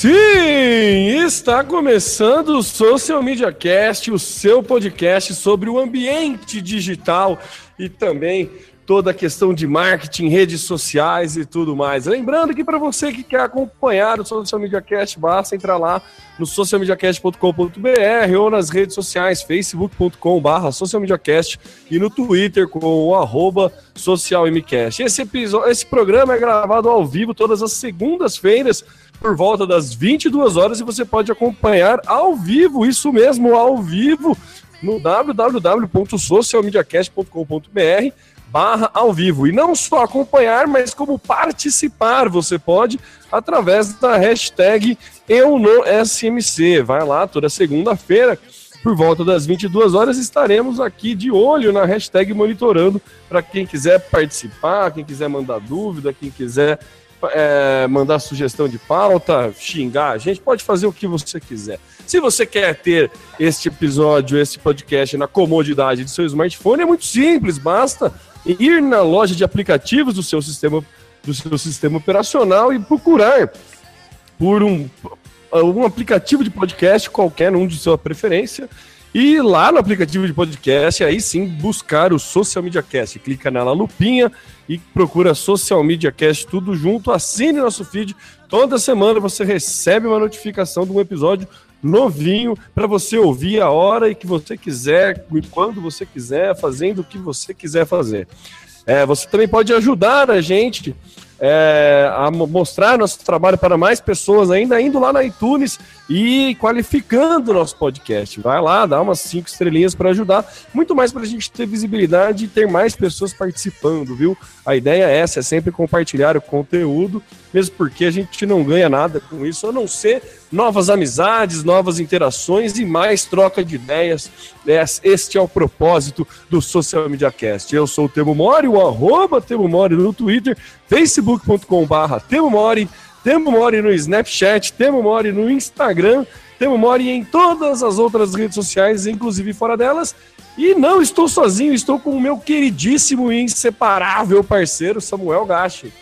Sim, está começando o Social Media Cast, o seu podcast sobre o ambiente digital e também toda a questão de marketing, redes sociais e tudo mais. Lembrando que para você que quer acompanhar o Social Media Cast, basta entrar lá no socialmediacast.com.br ou nas redes sociais, facebook.com.br socialmediacast e no Twitter com o arroba socialmcast. Esse, episódio, esse programa é gravado ao vivo todas as segundas-feiras por volta das 22 horas e você pode acompanhar ao vivo, isso mesmo, ao vivo, no www.socialmediacast.com.br barra ao vivo. E não só acompanhar, mas como participar, você pode através da hashtag Eu SMC. Vai lá toda segunda-feira, por volta das 22 horas, estaremos aqui de olho na hashtag monitorando para quem quiser participar, quem quiser mandar dúvida, quem quiser é, mandar sugestão de pauta, xingar a gente, pode fazer o que você quiser. Se você quer ter este episódio, este podcast na comodidade de seu smartphone, é muito simples, basta ir na loja de aplicativos do seu sistema, do seu sistema operacional e procurar por um, um aplicativo de podcast qualquer, um de sua preferência, e lá no aplicativo de podcast, aí sim, buscar o Social Media Cast. Clica na lupinha e procura Social Media Cast tudo junto, assine nosso feed. Toda semana você recebe uma notificação de um episódio novinho para você ouvir a hora e que você quiser, e quando você quiser, fazendo o que você quiser fazer. É, você também pode ajudar a gente é, a mostrar nosso trabalho para mais pessoas ainda, indo lá na iTunes e qualificando o nosso podcast. Vai lá, dá umas cinco estrelinhas para ajudar, muito mais para a gente ter visibilidade e ter mais pessoas participando, viu? A ideia é essa, é sempre compartilhar o conteúdo, mesmo porque a gente não ganha nada com isso, a não ser novas amizades, novas interações e mais troca de ideias. Este é o propósito do Social Media Cast. Eu sou o Temo Mori, o arroba Temo Mori no Twitter, facebook.com barra Temo Mori, Temo Mori no Snapchat, Temo Mori no Instagram, Temo Mori em todas as outras redes sociais, inclusive fora delas. E não estou sozinho, estou com o meu queridíssimo e inseparável parceiro Samuel Gachi.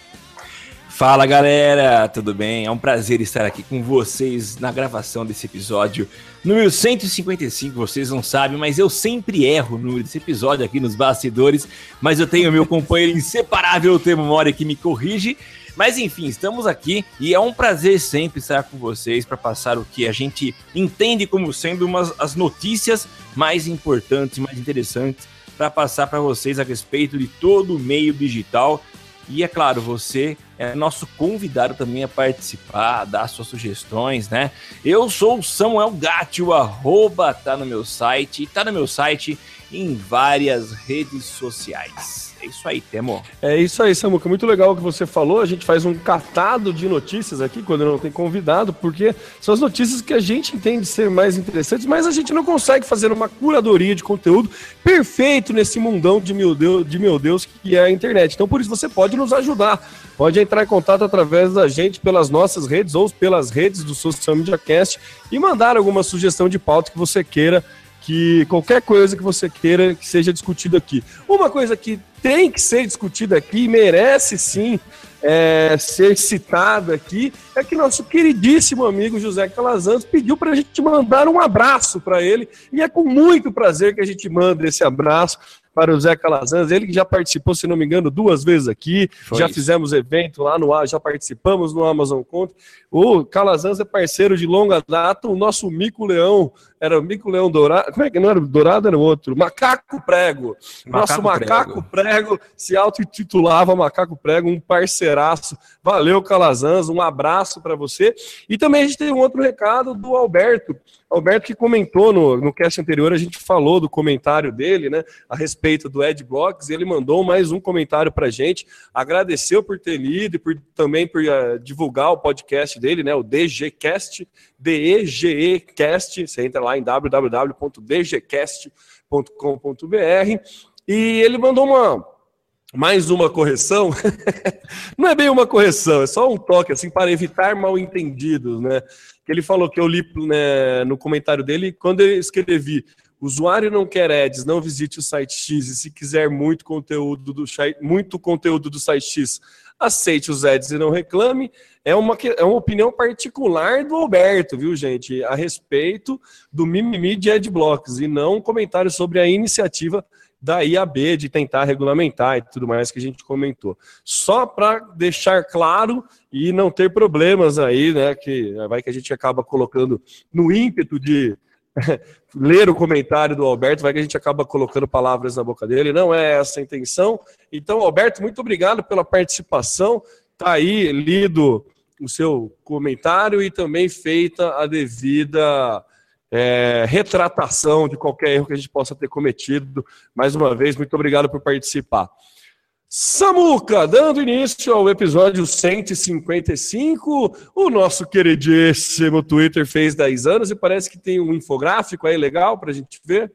Fala galera, tudo bem? É um prazer estar aqui com vocês na gravação desse episódio número 155. Vocês não sabem, mas eu sempre erro o número desse episódio aqui nos bastidores. Mas eu tenho meu companheiro inseparável, Temo Mori, que me corrige. Mas enfim, estamos aqui e é um prazer sempre estar com vocês para passar o que a gente entende como sendo umas, as notícias mais importantes, mais interessantes para passar para vocês a respeito de todo o meio digital. E é claro, você é nosso convidado também a participar, dar suas sugestões, né? Eu sou o Samuel Gatti, o arroba tá no meu site, tá no meu site em várias redes sociais. É isso aí, Temo. É isso aí, Samuca. Muito legal o que você falou. A gente faz um catado de notícias aqui quando não tem convidado, porque são as notícias que a gente entende ser mais interessantes, mas a gente não consegue fazer uma curadoria de conteúdo perfeito nesse mundão de meu Deus, de meu Deus que é a internet. Então, por isso, você pode nos ajudar. Pode entrar em contato através da gente pelas nossas redes ou pelas redes do Social Media Cast e mandar alguma sugestão de pauta que você queira que qualquer coisa que você queira que seja discutido aqui. Uma coisa que tem que ser discutida aqui, merece sim é, ser citada aqui, é que nosso queridíssimo amigo José Calazans pediu para a gente mandar um abraço para ele, e é com muito prazer que a gente manda esse abraço para o Zé Calazans, ele que já participou, se não me engano, duas vezes aqui, Foi já isso. fizemos evento lá no ar, já participamos no Amazon Conta. O Calazans é parceiro de longa data, o nosso Mico Leão era o mico-leão dourado, como é que não era? Dourado era o outro, macaco prego. Nosso macaco prego. prego se auto-intitulava Macaco Prego, um parceiraço. Valeu, Calazans, um abraço para você. E também a gente tem um outro recado do Alberto. Alberto que comentou no, no cast anterior, a gente falou do comentário dele, né, a respeito do Adblocks, e ele mandou mais um comentário para gente, agradeceu por ter lido e por, também por uh, divulgar o podcast dele, né, o DGCast, D-E-G-E-Cast, você entra lá em www.dgcast.com.br, e ele mandou uma mais uma correção. Não é bem uma correção, é só um toque assim para evitar mal entendidos, né? Que ele falou que eu li né, no comentário dele quando eu escrevi usuário não quer ads, não visite o site X e se quiser muito conteúdo do muito conteúdo do site X, aceite os ads e não reclame. É uma, é uma opinião particular do Alberto, viu, gente, a respeito do mimimi de adblocks e não um comentário sobre a iniciativa da IAB de tentar regulamentar e tudo mais que a gente comentou. Só para deixar claro e não ter problemas aí, né? Que vai que a gente acaba colocando no ímpeto de ler o comentário do Alberto, vai que a gente acaba colocando palavras na boca dele. Não é essa a intenção. Então, Alberto, muito obrigado pela participação. Tá aí lido o seu comentário e também feita a devida é, retratação de qualquer erro que a gente possa ter cometido. Mais uma vez, muito obrigado por participar. Samuca, dando início ao episódio 155, o nosso queridíssimo Twitter fez 10 anos e parece que tem um infográfico aí legal para a gente ver.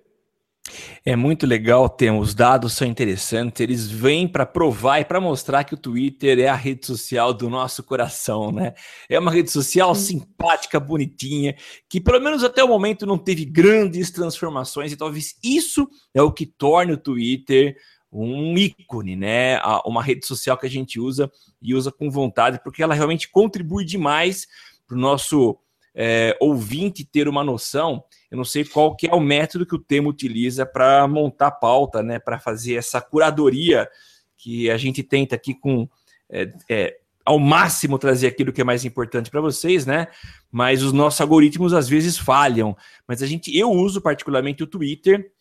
É muito legal, ter os dados são interessantes, eles vêm para provar e para mostrar que o Twitter é a rede social do nosso coração, né? É uma rede social simpática, bonitinha, que pelo menos até o momento não teve grandes transformações e talvez isso é o que torne o Twitter um ícone, né? Uma rede social que a gente usa e usa com vontade, porque ela realmente contribui demais para o nosso é, ouvinte ter uma noção eu não sei qual que é o método que o tema utiliza para montar pauta, né, para fazer essa curadoria que a gente tenta aqui com é, é, ao máximo trazer aquilo que é mais importante para vocês, né? Mas os nossos algoritmos às vezes falham. Mas a gente, eu uso particularmente o Twitter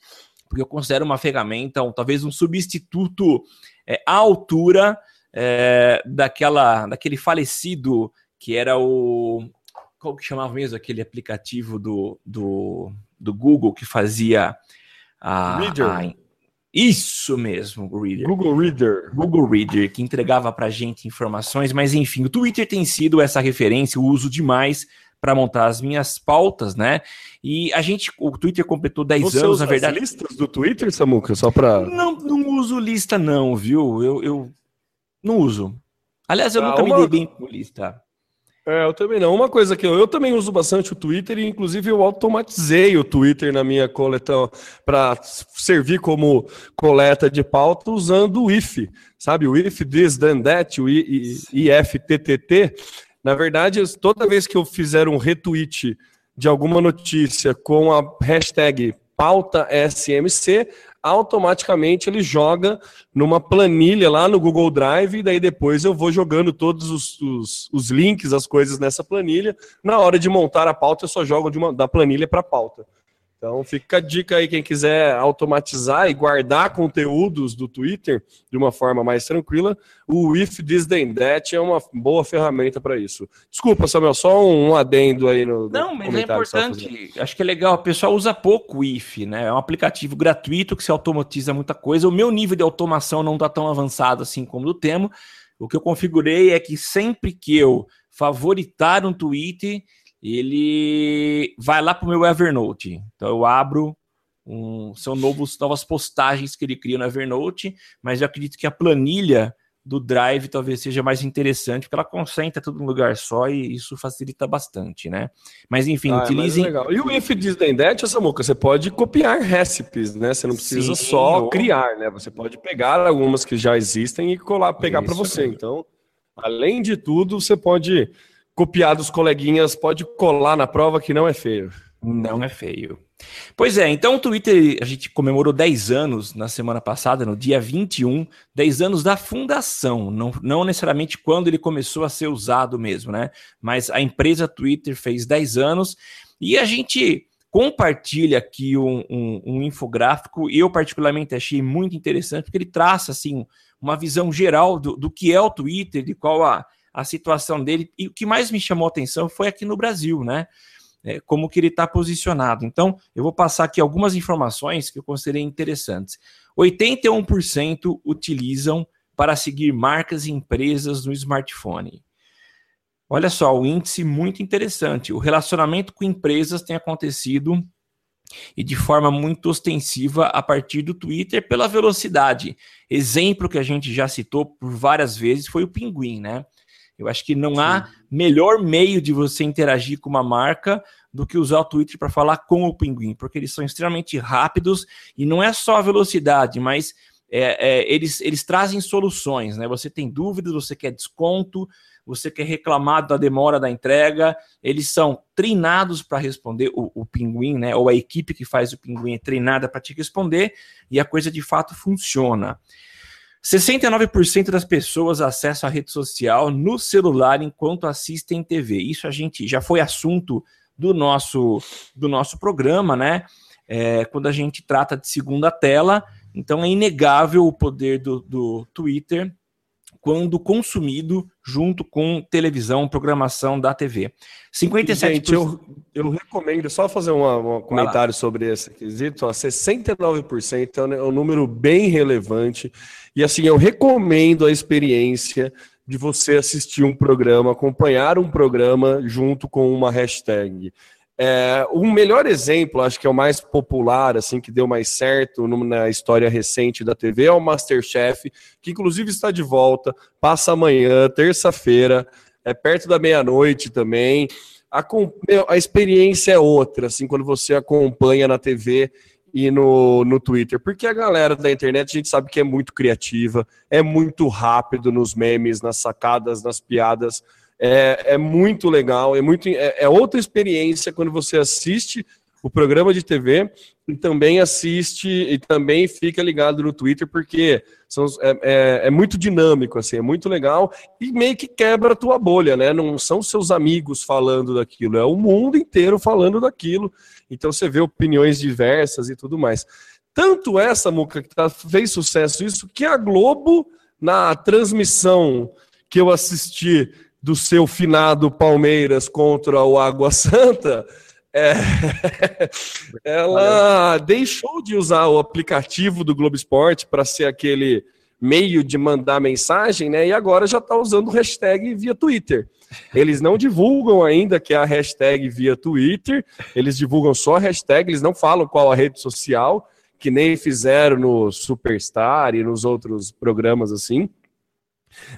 porque eu considero uma ferramenta, um, talvez um substituto é, à altura é, daquela, daquele falecido que era o qual que chamava mesmo aquele aplicativo do, do, do Google que fazia a, Reader. A, isso mesmo, Reader. Google Reader. Google Reader, que entregava para gente informações, mas enfim, o Twitter tem sido essa referência, eu uso demais para montar as minhas pautas, né? E a gente, o Twitter completou 10 Você anos, na verdade. listas do Twitter, Samuca, só para Não, não uso lista não, viu? Eu, eu não uso. Aliás, eu ah, nunca uma... me dei bem com lista. É, eu também não. Uma coisa que eu, eu também uso bastante o Twitter e inclusive eu automatizei o Twitter na minha coleta para servir como coleta de pauta usando o if, sabe? O if this then that, o IFTTT. Na verdade, toda vez que eu fizer um retweet de alguma notícia com a hashtag pauta SMC, automaticamente ele joga numa planilha lá no Google Drive, e daí depois eu vou jogando todos os, os, os links, as coisas nessa planilha. Na hora de montar a pauta, eu só jogo uma, da planilha para a pauta. Então fica a dica aí, quem quiser automatizar e guardar conteúdos do Twitter de uma forma mais tranquila, o If This Then That é uma boa ferramenta para isso. Desculpa, Samuel, só um adendo aí no. Não, mas é importante. Acho que é legal. O pessoal usa pouco o If, né? É um aplicativo gratuito que se automatiza muita coisa. O meu nível de automação não está tão avançado assim como do Temo. O que eu configurei é que sempre que eu favoritar um tweet ele vai lá para o meu Evernote. Então eu abro um, são novos, novas postagens que ele cria no Evernote, mas eu acredito que a planilha do Drive talvez seja mais interessante, porque ela concentra tudo num lugar só e isso facilita bastante, né? Mas enfim, ah, utilizem. É e o If This Then That, Samuca, você pode copiar recipes, né? Você não precisa Sim, só ou... criar, né? Você pode pegar algumas que já existem e colar, pegar para você. Então, além de tudo, você pode copiar dos coleguinhas pode colar na prova que não é feio. Não é feio. Pois é, então o Twitter, a gente comemorou 10 anos na semana passada, no dia 21, 10 anos da fundação, não, não necessariamente quando ele começou a ser usado mesmo, né? Mas a empresa Twitter fez 10 anos e a gente compartilha aqui um, um, um infográfico, eu particularmente achei muito interessante, porque ele traça assim uma visão geral do, do que é o Twitter, de qual a, a situação dele, e o que mais me chamou a atenção foi aqui no Brasil, né? É, como que ele está posicionado. Então, eu vou passar aqui algumas informações que eu considerei interessantes. 81% utilizam para seguir marcas e empresas no smartphone. Olha só, o índice muito interessante. O relacionamento com empresas tem acontecido e de forma muito ostensiva a partir do Twitter pela velocidade. Exemplo que a gente já citou por várias vezes foi o Pinguim, né? Eu acho que não Sim. há melhor meio de você interagir com uma marca do que usar o Twitter para falar com o Pinguim, porque eles são extremamente rápidos e não é só a velocidade, mas é, é, eles, eles trazem soluções, né? Você tem dúvidas, você quer desconto, você quer reclamar da demora da entrega, eles são treinados para responder o, o, pinguim, né? Ou a equipe que faz o pinguim é treinada para te responder e a coisa de fato funciona. 69% das pessoas acessam a rede social no celular enquanto assistem TV. Isso a gente já foi assunto do nosso do nosso programa, né? É, quando a gente trata de segunda tela, então é inegável o poder do, do Twitter quando consumido junto com televisão, programação da TV. 57%. Gente, eu, eu recomendo, só fazer um comentário sobre esse quesito, ó, 69% é um número bem relevante. E assim, eu recomendo a experiência de você assistir um programa, acompanhar um programa junto com uma hashtag. É, o melhor exemplo, acho que é o mais popular, assim, que deu mais certo na história recente da TV, é o Masterchef, que inclusive está de volta, passa amanhã, terça-feira, é perto da meia-noite também. A, a experiência é outra, assim, quando você acompanha na TV e no, no Twitter, porque a galera da internet a gente sabe que é muito criativa, é muito rápido nos memes, nas sacadas, nas piadas é, é muito legal, é, muito, é, é outra experiência quando você assiste o programa de TV e também assiste e também fica ligado no Twitter, porque são, é, é, é, muito dinâmico, assim, é muito legal e meio que quebra a tua bolha, né? Não são seus amigos falando daquilo, é o mundo inteiro falando daquilo. Então você vê opiniões diversas e tudo mais. Tanto essa, Muca, que tá, fez sucesso isso, que a Globo, na transmissão que eu assisti do seu finado Palmeiras contra o Água Santa, é, ela deixou de usar o aplicativo do Globo Esporte para ser aquele meio de mandar mensagem, né? E agora já está usando o hashtag via Twitter. Eles não divulgam ainda que é a hashtag via Twitter, eles divulgam só a hashtag, eles não falam qual a rede social, que nem fizeram no Superstar e nos outros programas assim.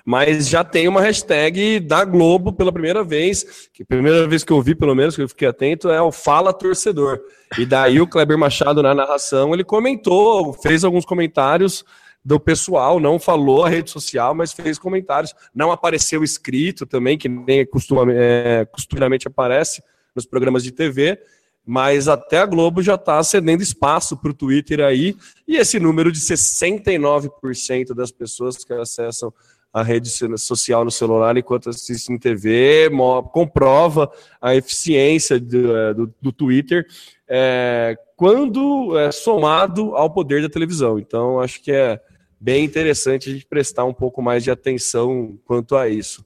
Mas já tem uma hashtag da Globo pela primeira vez, que a primeira vez que eu vi, pelo menos, que eu fiquei atento, é o Fala Torcedor. E daí o Kleber Machado, na narração, ele comentou, fez alguns comentários do pessoal, não falou a rede social, mas fez comentários. Não apareceu escrito também, que nem costuma, é, costumeiramente aparece nos programas de TV, mas até a Globo já está cedendo espaço para o Twitter aí, e esse número de 69% das pessoas que acessam a rede social no celular enquanto assiste em TV, comprova a eficiência do, é, do, do Twitter é, quando é somado ao poder da televisão. Então, acho que é bem interessante a gente prestar um pouco mais de atenção quanto a isso.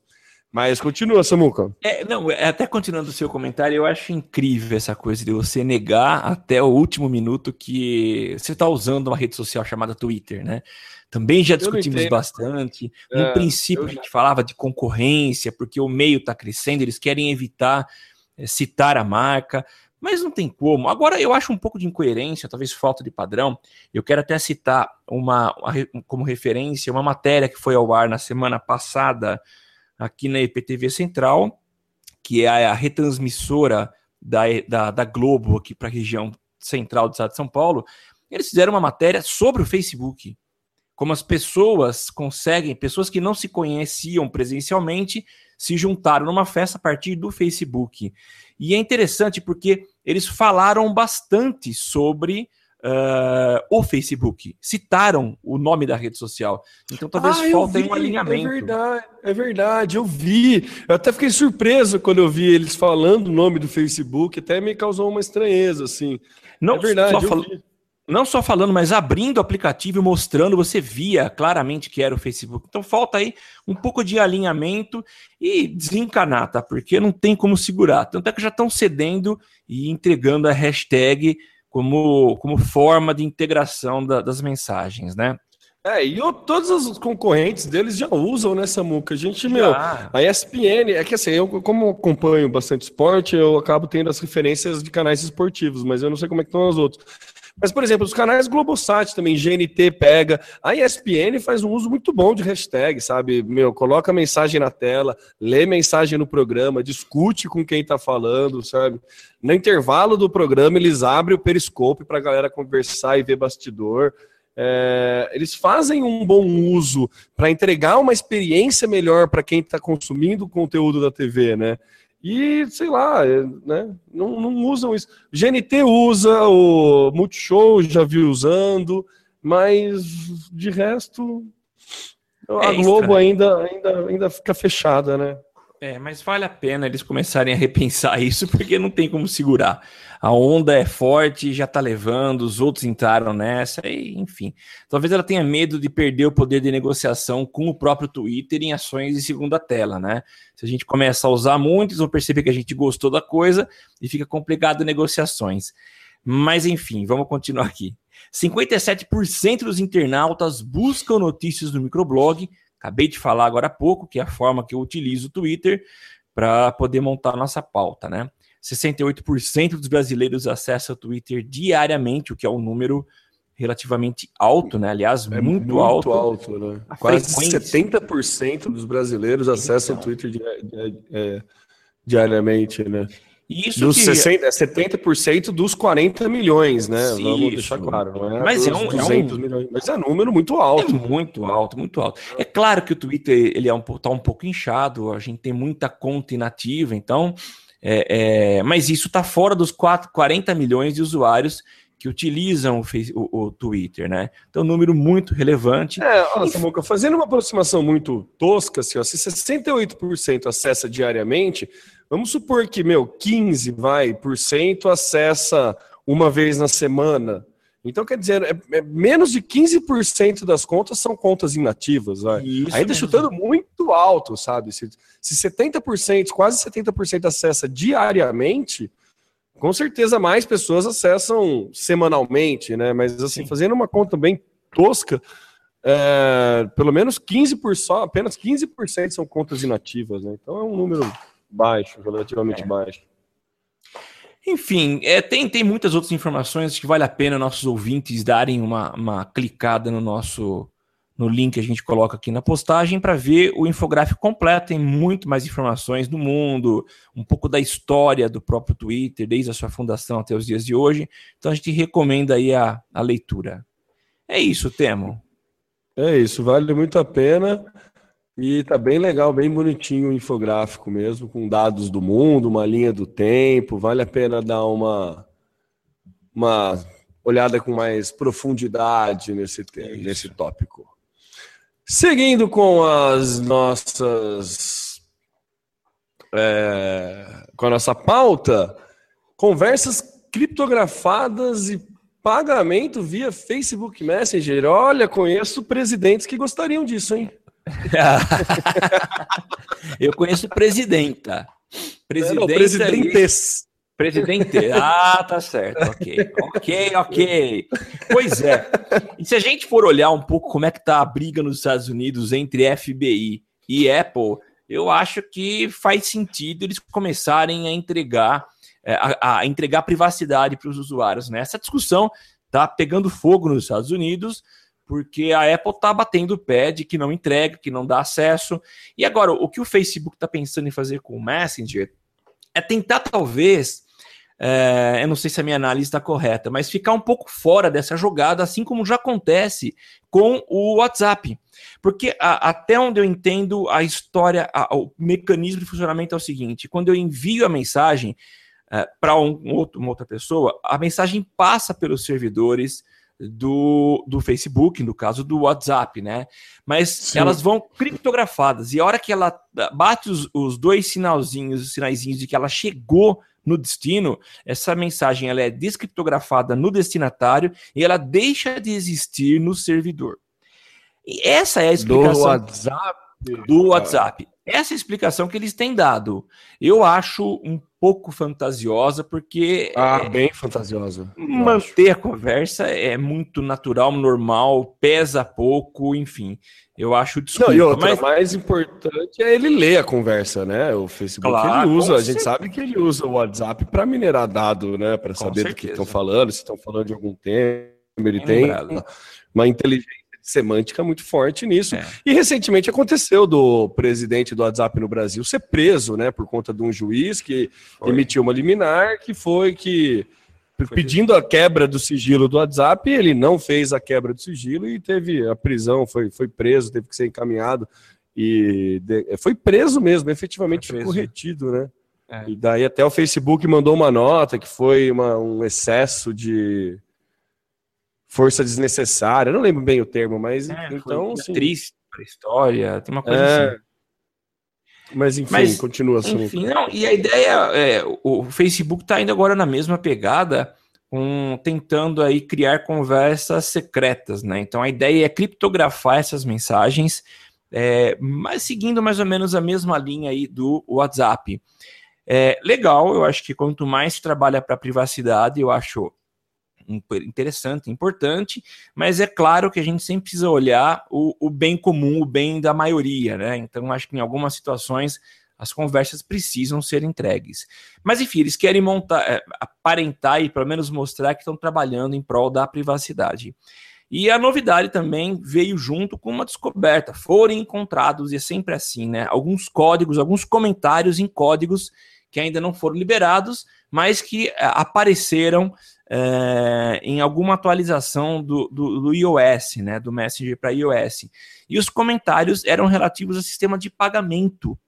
Mas continua, Samuca. É, não, é, até continuando o seu comentário, eu acho incrível essa coisa de você negar até o último minuto que você está usando uma rede social chamada Twitter, né? Também já discutimos bastante. No é, princípio, a gente falava de concorrência, porque o meio está crescendo, eles querem evitar é, citar a marca, mas não tem como. Agora, eu acho um pouco de incoerência, talvez falta de padrão. Eu quero até citar uma, como referência uma matéria que foi ao ar na semana passada aqui na IPTV Central, que é a retransmissora da, da, da Globo aqui para a região central do estado de São Paulo. Eles fizeram uma matéria sobre o Facebook como as pessoas conseguem, pessoas que não se conheciam presencialmente, se juntaram numa festa a partir do Facebook. E é interessante porque eles falaram bastante sobre uh, o Facebook, citaram o nome da rede social. Então talvez Ah, eu faltem vi, um alinhamento. É verdade, é verdade, eu vi. Eu até fiquei surpreso quando eu vi eles falando o nome do Facebook, até me causou uma estranheza, assim. Não, é verdade, só fal- vi. Não só falando, mas abrindo o aplicativo e mostrando, você via claramente que era o Facebook. Então falta aí um pouco de alinhamento e desencanar, tá? Porque não tem como segurar. Tanto é que já estão cedendo e entregando a hashtag como, como forma de integração da- das mensagens, né? É, e eu- todos os concorrentes deles já usam nessa muca. A gente, meu, Já. a ESPN, é que assim, eu como acompanho bastante esporte, eu acabo tendo as referências de canais esportivos, mas eu não sei como é que estão os outros. Mas, por exemplo, os canais Globosat também, GNT pega. A ESPN faz um uso muito bom de hashtag, sabe? Meu, coloca mensagem na tela, lê mensagem no programa, discute com quem tá falando, sabe? No intervalo do programa, eles abrem o periscope pra galera conversar e ver bastidor. É, eles fazem um bom uso para entregar uma experiência melhor para quem está consumindo o conteúdo da TV, né? E, sei lá, é, né? Não, não usam isso. GNT usa, o Multishow já vi usando, mas de resto, a É Globo estranho. ainda, ainda, ainda fica fechada, né? É, mas vale a pena eles começarem a repensar isso, porque não tem como segurar. A onda é forte, já tá levando, os outros entraram nessa, e, enfim. Talvez ela tenha medo de perder o poder de negociação com o próprio Twitter em ações de segunda tela, né? Se a gente começa a usar muito, eles vão perceber que a gente gostou da coisa e fica complicado negociações. Mas, enfim, vamos continuar aqui. 57% dos internautas buscam notícias no microblog. Acabei de falar agora há pouco, que é a forma que eu utilizo o Twitter para poder montar nossa pauta, né? 68% dos brasileiros acessam o Twitter diariamente, o que é um número relativamente alto, né? Aliás, É muito, alto. né? A Quase frequência. 70% dos brasileiros acessam o Então. Twitter dia- dia- é, diariamente, né? Isso Dos que... 60, é 70% dos 40 milhões, né? Sim, Vamos isso. deixar claro, não é? Mas é um- é 200 um- milhões. Mas é um número muito É alto. muito alto, muito alto. É claro que o Twitter ele é um, tá um pouco inchado, a gente tem muita conta inativa, então, é, é, mas isso está fora dos 4, 40 milhões de usuários que utilizam o, o- o Twitter, né? Então, um número muito relevante. É, olha, Samuca, fazendo uma aproximação muito tosca, assim, ó, se 68% acessa diariamente, vamos supor que, meu, 15 vai, por cento acessa uma vez na semana. Então, quer dizer, é, é menos de 15% das contas são contas inativas, vai. Isso Ainda mesmo. chutando muito alto, sabe? Se, se 70%, quase 70% acessa diariamente, com certeza mais pessoas acessam semanalmente, né? Mas assim, Sim. fazendo uma conta bem tosca, é, pelo menos 15%, por só, apenas 15% são contas inativas, né? Então é um número baixo, relativamente É. baixo. Enfim, é, tem, tem muitas outras informações que vale a pena nossos ouvintes darem uma, uma clicada no nosso no link que a gente coloca aqui na postagem para ver o infográfico completo. Tem muito mais informações do mundo, um pouco da história do próprio Twitter, desde a sua fundação até os dias de hoje. Então a gente recomenda aí a, a leitura. É isso, Temo. É isso, vale muito a pena. E tá bem legal, bem bonitinho o infográfico mesmo, com dados do mundo, uma linha do tempo. Vale a pena dar uma, uma olhada com mais profundidade nesse, É nesse tópico. Seguindo com as nossas. é, com a nossa pauta, conversas criptografadas e pagamento via Facebook Messenger. Olha, conheço presidentes que gostariam disso, hein? Eu conheço presidenta. É, não, Presidenta e- presidentes. Presidente. Ah, tá certo. Ok. Ok, ok. Pois é. E se a gente for olhar um pouco como é que tá a briga nos Estados Unidos entre FBI e Apple, eu acho que faz sentido eles começarem a entregar é, a, a entregar privacidade para os usuários. Né? Essa discussão tá pegando fogo nos Estados Unidos porque a Apple tá batendo o pé de que não entrega, que não dá acesso. E agora, o que o Facebook está pensando em fazer com o Messenger é tentar, talvez, é, eu não sei se a minha análise está correta, mas ficar um pouco fora dessa jogada, assim como já acontece com o WhatsApp. Porque a- até onde eu entendo a história, a- o mecanismo de funcionamento é o seguinte: quando eu envio a mensagem, é, para um, um uma outra pessoa, a mensagem passa pelos servidores do, do Facebook, no caso do WhatsApp, né? Mas Sim. elas vão criptografadas e a hora que ela bate os, os dois sinalzinhos, os sinaizinhos de que ela chegou no destino, essa mensagem ela é descriptografada no destinatário e ela deixa de existir no servidor. E essa é a explicação do WhatsApp. Do WhatsApp. Essa é a explicação que eles têm dado. Eu acho um pouco fantasiosa, porque. Ah, é, bem fantasiosa. Manter a conversa é muito natural, normal, pesa pouco, enfim. Eu acho desculpa. Não, e outra, mas... mais importante é ele ler a conversa, né? O Facebook claro, ele usa, a gente sabe que ele usa o WhatsApp para minerar dado, né? Para saber certeza. do que estão falando, se estão falando de algum tema. Ele tem uma inteligência semântica muito forte nisso. É. E recentemente aconteceu do presidente do WhatsApp no Brasil ser preso, né, por conta de um juiz que foi. emitiu uma liminar que foi que foi pedindo a quebra do sigilo do WhatsApp, ele não fez a quebra do sigilo e teve a prisão, foi, foi preso, teve que ser encaminhado e de, foi preso mesmo, efetivamente preso. ficou retido, né? É. E daí até o Facebook mandou uma nota que foi uma, um excesso de força desnecessária. Eu não lembro bem o termo, mas é, então. Assim, triste para a história, tem uma coisa é... assim. Mas enfim, mas, continua assim. Enfim, não, e a ideia é, o Facebook está indo agora na mesma pegada, um, tentando aí criar conversas secretas, né? Então a ideia é criptografar essas mensagens, é, mas seguindo mais ou menos a mesma linha aí do WhatsApp. É, legal, eu acho que quanto mais se trabalha para privacidade, eu acho interessante, importante, mas é claro que a gente sempre precisa olhar o, o bem comum, o bem da maioria, né? Então, acho que em algumas situações as conversas precisam ser entregues. Mas enfim, eles querem montar, é, aparentar e pelo menos mostrar que estão trabalhando em prol da privacidade. E a novidade também veio junto com uma descoberta. Foram encontrados, e é sempre assim, né? Alguns códigos, alguns comentários em códigos que ainda não foram liberados, mas que é, apareceram é, em alguma atualização do, do, do, iOS, né, do Messenger para iOS. E os comentários eram relativos ao sistema de pagamento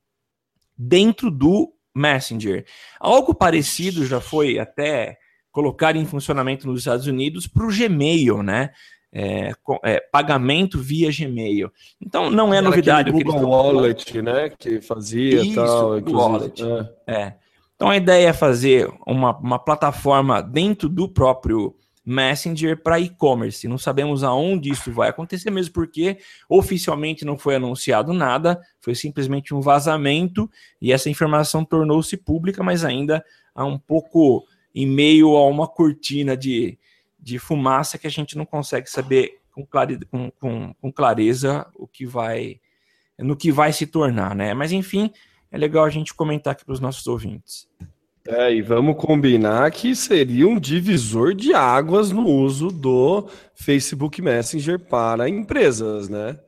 dentro do Messenger. Algo parecido já foi até colocado em funcionamento nos Estados Unidos para o Gmail, né? É, é, pagamento via Gmail. Então não é Era novidade. O Google Wallet, né? Que fazia Isso, tal. Google Wallet. É. é. Então a ideia é fazer uma, uma plataforma dentro do próprio Messenger para e-commerce. Não sabemos aonde isso vai acontecer, mesmo porque oficialmente não foi anunciado nada, foi simplesmente um vazamento e essa informação tornou-se pública, mas ainda há um pouco em meio a uma cortina de, de fumaça que a gente não consegue saber com, clare, com, com, com clareza o que vai no que vai se tornar, né? Mas enfim, é legal a gente comentar aqui para os nossos ouvintes. É, e vamos combinar que seria um divisor de águas no uso do Facebook Messenger para empresas, né?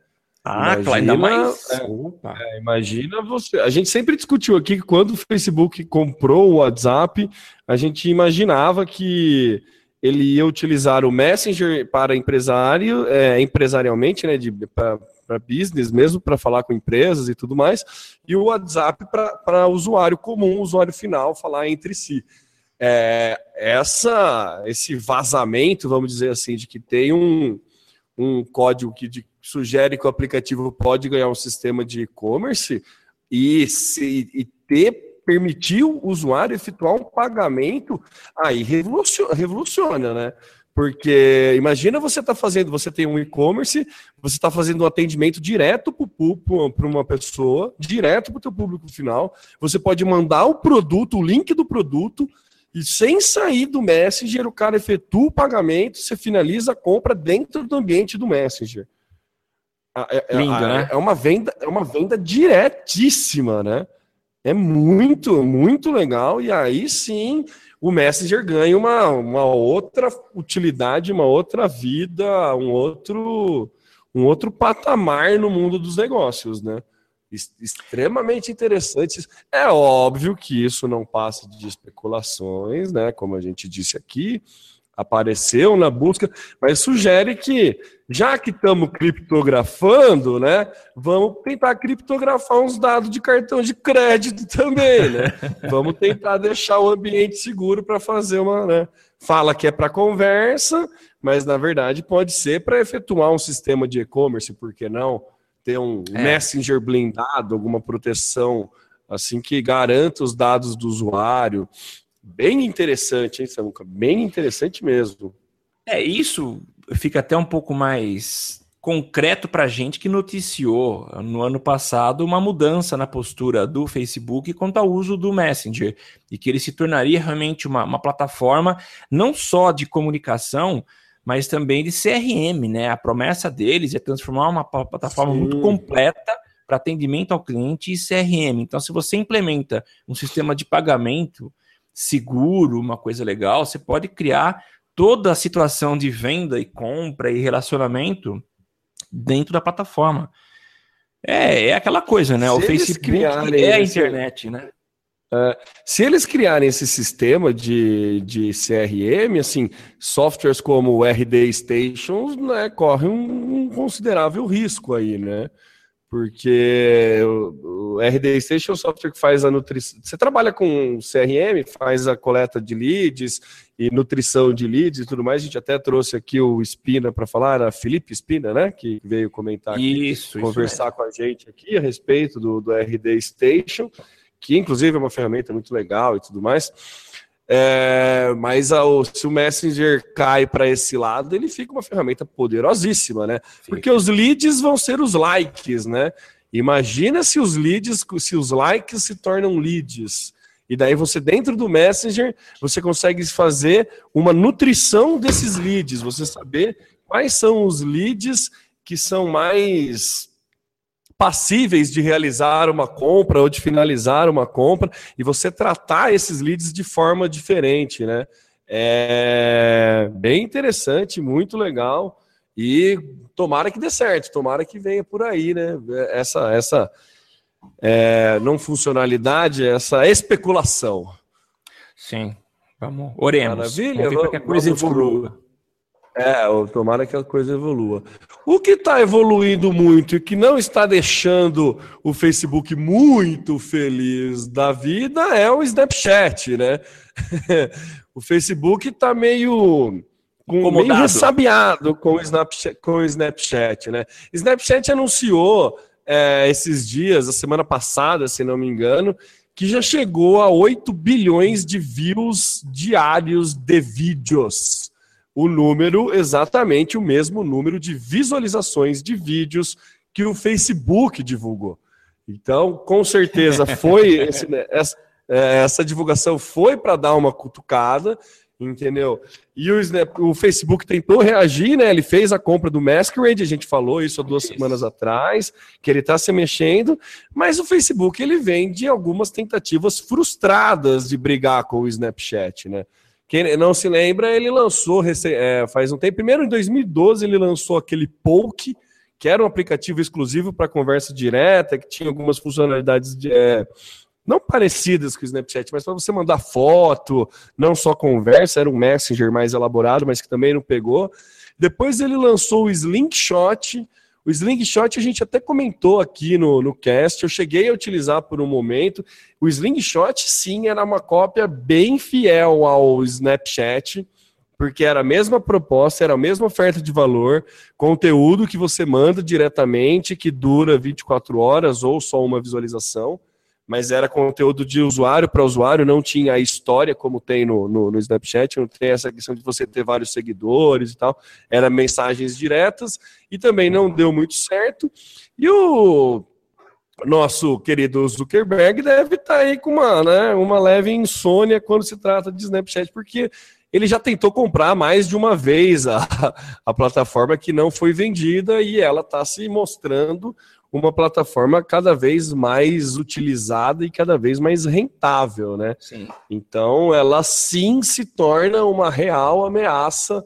Ah, imagina, ainda mais. É, é, imagina você. A gente sempre discutiu aqui que quando o Facebook comprou o WhatsApp, a gente imaginava que ele ia utilizar o Messenger para empresário, é, empresarialmente, né, para business mesmo, para falar com empresas e tudo mais, e o WhatsApp para usuário comum, usuário final, falar entre si. É, essa, esse vazamento, vamos dizer assim, de que tem um, um código que de, sugere que o aplicativo pode ganhar um sistema de e-commerce e, se, e ter permitir o usuário efetuar um pagamento, aí revoluciona, revoluciona né? Porque imagina você está fazendo, você tem um e-commerce, você está fazendo um atendimento direto para uma pessoa, direto para o teu público final. Você pode mandar o produto, o link do produto, e sem sair do Messenger, o cara efetua o pagamento, você finaliza a compra dentro do ambiente do Messenger. É, é, Lindo, né? é uma venda, é uma venda diretíssima, né? É muito, muito legal. E aí sim o Messenger ganha uma, uma outra utilidade, uma outra vida, um outro, um outro patamar no mundo dos negócios, né? Extremamente interessante. É óbvio que isso não passa de especulações, né? Como a gente disse aqui, apareceu na busca, mas sugere que já que estamos criptografando, né? Vamos tentar criptografar uns dados de cartão de crédito também, né? vamos tentar deixar o ambiente seguro para fazer uma, né? Fala que é para conversa, mas na verdade pode ser para efetuar um sistema de e-commerce, por que não? Ter um é. Messenger blindado, alguma proteção assim que garanta os dados do usuário. Bem interessante, hein, Samuca? Bem interessante mesmo. É, isso fica até um pouco mais concreto para a gente que noticiou no ano passado uma mudança na postura do Facebook quanto ao uso do Messenger e que ele se tornaria realmente uma, uma plataforma não só de comunicação, mas também de CRM, né? A promessa deles é transformar uma plataforma Sim. muito completa para atendimento ao cliente e CRM. Então, se você implementa um sistema de pagamento seguro, uma coisa legal, você pode criar toda a situação de venda e compra e relacionamento dentro da plataforma. É, é aquela coisa, né? Se o Facebook é a internet, né? Uh, se eles criarem esse sistema de, de CRM, assim, softwares como o RD Stations, né, corre um, um considerável risco aí, né? Porque o, RD Station é o software que faz a nutrição. Você trabalha com CRM, faz a coleta de leads e nutrição de leads e tudo mais. A gente até trouxe aqui o Espina para falar, a Felipe Espina, né? Que veio comentar aqui, isso, conversar isso com a gente aqui a respeito do, do RD Station, que inclusive é uma ferramenta muito legal e tudo mais. É, mas a, o, se o Messenger cai para esse lado, ele fica uma ferramenta poderosíssima, né? Porque os leads vão ser os likes, né? Imagina se os leads, se os likes se tornam leads. E daí você, dentro do Messenger, você consegue fazer uma nutrição desses leads, você saber quais são os leads que são mais passíveis de realizar uma compra ou de finalizar uma compra e você tratar esses leads de forma diferente, né? É bem interessante, muito legal e tomara que dê certo, tomara que venha por aí, né? Essa essa é, não funcionalidade, essa especulação. Sim, vamos oremos. Maravilha, vamos ver que a coisa evolua. É, tomara que a coisa evolua. O que está evoluindo muito e que não está deixando o Facebook muito feliz da vida é o Snapchat, né? o Facebook está meio, com, meio ressabiado com o, Snapchat, com o Snapchat, né? Snapchat anunciou é, esses dias, a semana passada, se não me engano, que já chegou a 8 bilhões de views diários de vídeos o número, exatamente o mesmo número de visualizações de vídeos que o Facebook divulgou. Então, com certeza foi esse, né, essa, é, essa, divulgação foi para dar uma cutucada, entendeu? E o, o, Facebook tentou reagir, né? Ele fez a compra do Masquerade, a gente falou isso há duas isso. semanas atrás, que ele está se mexendo, mas o Facebook ele vem de algumas tentativas frustradas de brigar com o Snapchat, né? Quem não se lembra, ele lançou é, faz um tempo. Primeiro, em 2012, ele lançou aquele Poke, que era um aplicativo exclusivo para conversa direta, que tinha algumas funcionalidades de, é, não parecidas com o Snapchat, mas para você mandar foto, não só conversa, era um Messenger mais elaborado, mas que também não pegou. Depois ele lançou o Slingshot, o Slingshot a gente até comentou aqui no, no cast, eu cheguei a utilizar por um momento. O Slingshot, sim, era uma cópia bem fiel ao Snapchat, porque era a mesma proposta, era a mesma oferta de valor, conteúdo que você manda diretamente, que dura 24 horas ou só uma visualização mas era conteúdo de usuário para usuário, não tinha a história como tem no, no, no, Snapchat, não tem essa questão de você ter vários seguidores e tal, era mensagens diretas e também não deu muito certo. E o nosso querido Zuckerberg deve estar tá aí com uma, né, uma leve insônia quando se trata de Snapchat, porque ele já tentou comprar mais de uma vez a, a plataforma que não foi vendida e ela está se mostrando uma plataforma cada vez mais utilizada e cada vez mais rentável, né? Sim. Então, ela sim se torna uma real ameaça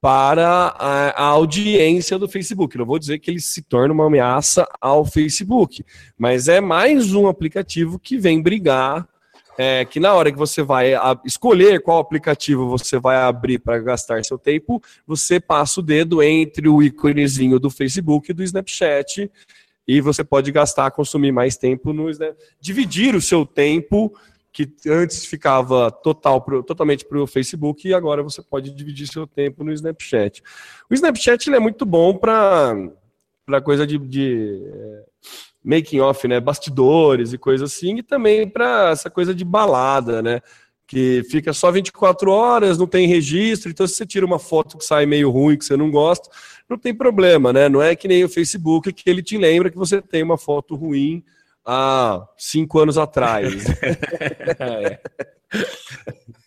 para a, audiência do Facebook. Não vou dizer que ele se torna uma ameaça ao Facebook, mas é mais um aplicativo que vem brigar é que na hora que você vai escolher qual aplicativo você vai abrir para gastar seu tempo, você passa o dedo entre o íconezinho do Facebook e do Snapchat e você pode gastar, consumir mais tempo no Snap, dividir o seu tempo que antes ficava total pro, totalmente para o Facebook e agora você pode dividir seu tempo no Snapchat. O Snapchat ele é muito bom para para coisa de, de é, making off, né, bastidores e coisa assim, e também para essa coisa de balada, né, que fica só 24 horas, não tem registro, então se você tira uma foto que sai meio ruim, que você não gosta, não tem problema, né? Não é que nem o Facebook que ele te lembra que você tem uma foto ruim há cinco anos atrás. É.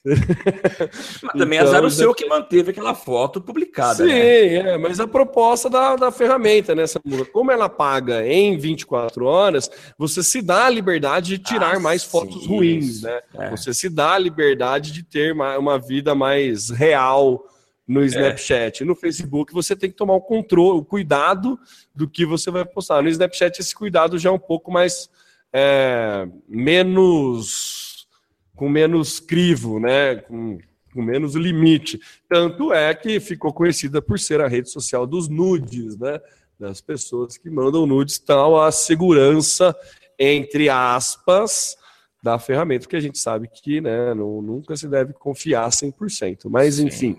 Mas também Então, azar o já- seu que manteve aquela foto publicada, Sim, né? é, mas a proposta da, da ferramenta, né, Samuca? Como ela paga em 24 horas, você se dá a liberdade de tirar Ah, mais sim, fotos ruins, isso, né? é. Você se dá a liberdade de ter ma- uma vida mais real. No Snapchat. No Facebook você tem que tomar o controle, o cuidado do que você vai postar. No Snapchat esse cuidado já é um pouco mais é, menos com menos crivo, né? Com, com menos limite. Tanto é que ficou conhecida por ser a rede social dos nudes, né? Das pessoas que mandam nudes, tal a segurança, entre aspas, da ferramenta, que a gente sabe que né, não- nunca se deve confiar 100%. Mas, Sim. enfim,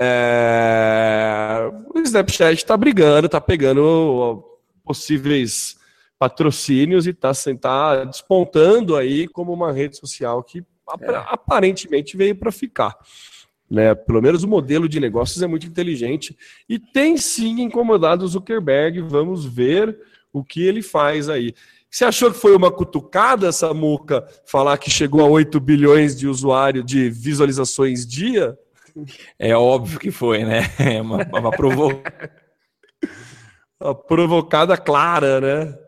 é, o Snapchat está brigando, está pegando possíveis patrocínios e está tá despontando aí como uma rede social que apra- aparentemente veio para ficar. Né? Pelo menos o modelo de negócios é muito inteligente e tem sim incomodado o Zuckerberg. Vamos ver o que ele faz aí. Você achou que foi uma cutucada, Samuca, falar que chegou a 8 bilhões de usuários de visualizações dia? É óbvio que foi, né? É uma, uma provo... Uma provocada clara, né?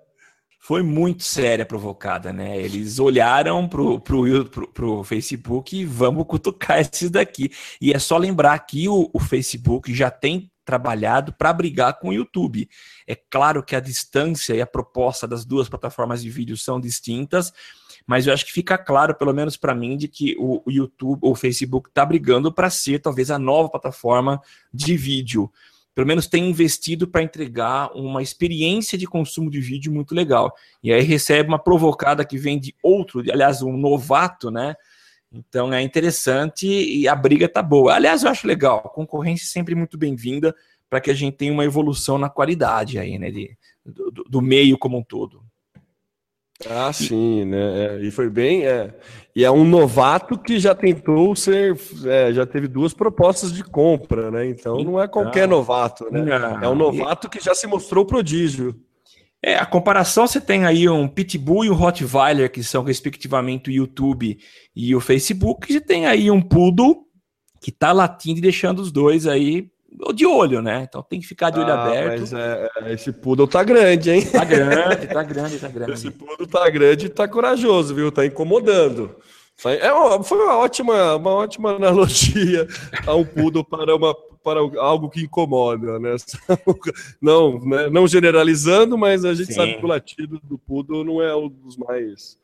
Foi muito séria a provocada, né? Eles olharam pro, pro, pro, pro Facebook e vamos cutucar esses daqui. E é só lembrar que o, o Facebook já tem trabalhado para brigar com o YouTube. É claro que a distância e a proposta das duas plataformas de vídeo são distintas, mas eu acho que fica claro, pelo menos para mim, de que o, o YouTube, o Facebook está brigando para ser talvez a nova plataforma de vídeo pelo menos tem investido para entregar uma experiência de consumo de vídeo muito legal. E aí recebe uma provocada que vem de outro, aliás, um novato, né? Então é interessante e a briga tá boa. Aliás, eu acho legal, concorrência é sempre muito bem-vinda para que a gente tenha uma evolução na qualidade aí, né? De, do- do meio como um todo. Ah, sim, né? É, e foi bem. É, e é um novato que já tentou ser. é, já teve duas propostas de compra, né? Então não é qualquer Então, novato, né? não. É um novato que já se mostrou prodígio. É, a comparação você tem aí um Pitbull e um Rottweiler, que são respectivamente o YouTube e o Facebook, e tem aí um Poodle que tá latindo e deixando os dois aí de olho, né? Então tem que ficar de olho Ah, aberto. Mas é, é, esse poodle tá grande, hein? Tá grande, tá grande, tá Esse grande. poodle tá grande e tá corajoso, viu? Tá incomodando. Foi- É uma, foi uma ótima, uma ótima analogia a um poodle para, uma, para algo que incomoda, né? Não, né? não generalizando, mas a gente Sim. sabe que o latido do poodle não é um dos mais,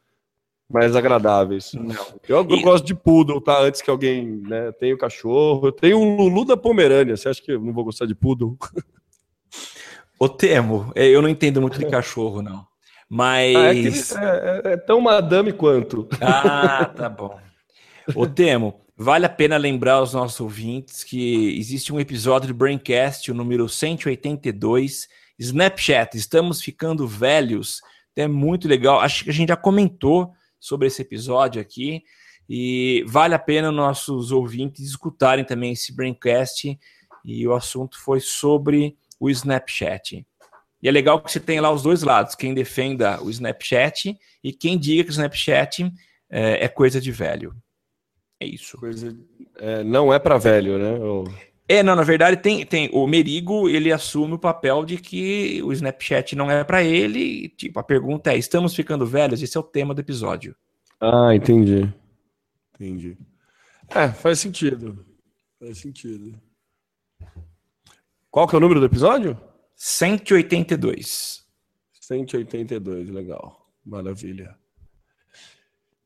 mais agradáveis. Não. Eu, eu E- gosto de poodle, tá? Antes que alguém né, tenha o cachorro. Eu tenho um Lulu da Pomerânia. Você acha que eu não vou gostar de poodle? Ô Temo, é, eu não entendo muito de cachorro, não. Mas. Ah, é, que ele é, é- é tão madame quanto. Ah, tá bom. Ô Temo, vale a pena lembrar aos nossos ouvintes que existe um episódio do Braincast, o número 182, Snapchat, estamos ficando velhos. É muito legal. Acho que a gente já comentou sobre esse episódio aqui. E vale a pena nossos ouvintes escutarem também esse Braincast. E o assunto foi sobre o Snapchat. E é legal que você tem lá os dois lados, quem defenda o Snapchat e quem diga que o Snapchat é, é coisa de velho. É isso. Coisa, é, não é para velho, né? É, não, na verdade tem, tem o Merigo, ele assume o papel de que o Snapchat não é para ele. e, tipo, a pergunta é: estamos ficando velhos? Esse é o tema do episódio. Ah, entendi. Entendi. É, faz sentido. Faz sentido. Qual que é o número do episódio? 182. 182, legal. Maravilha.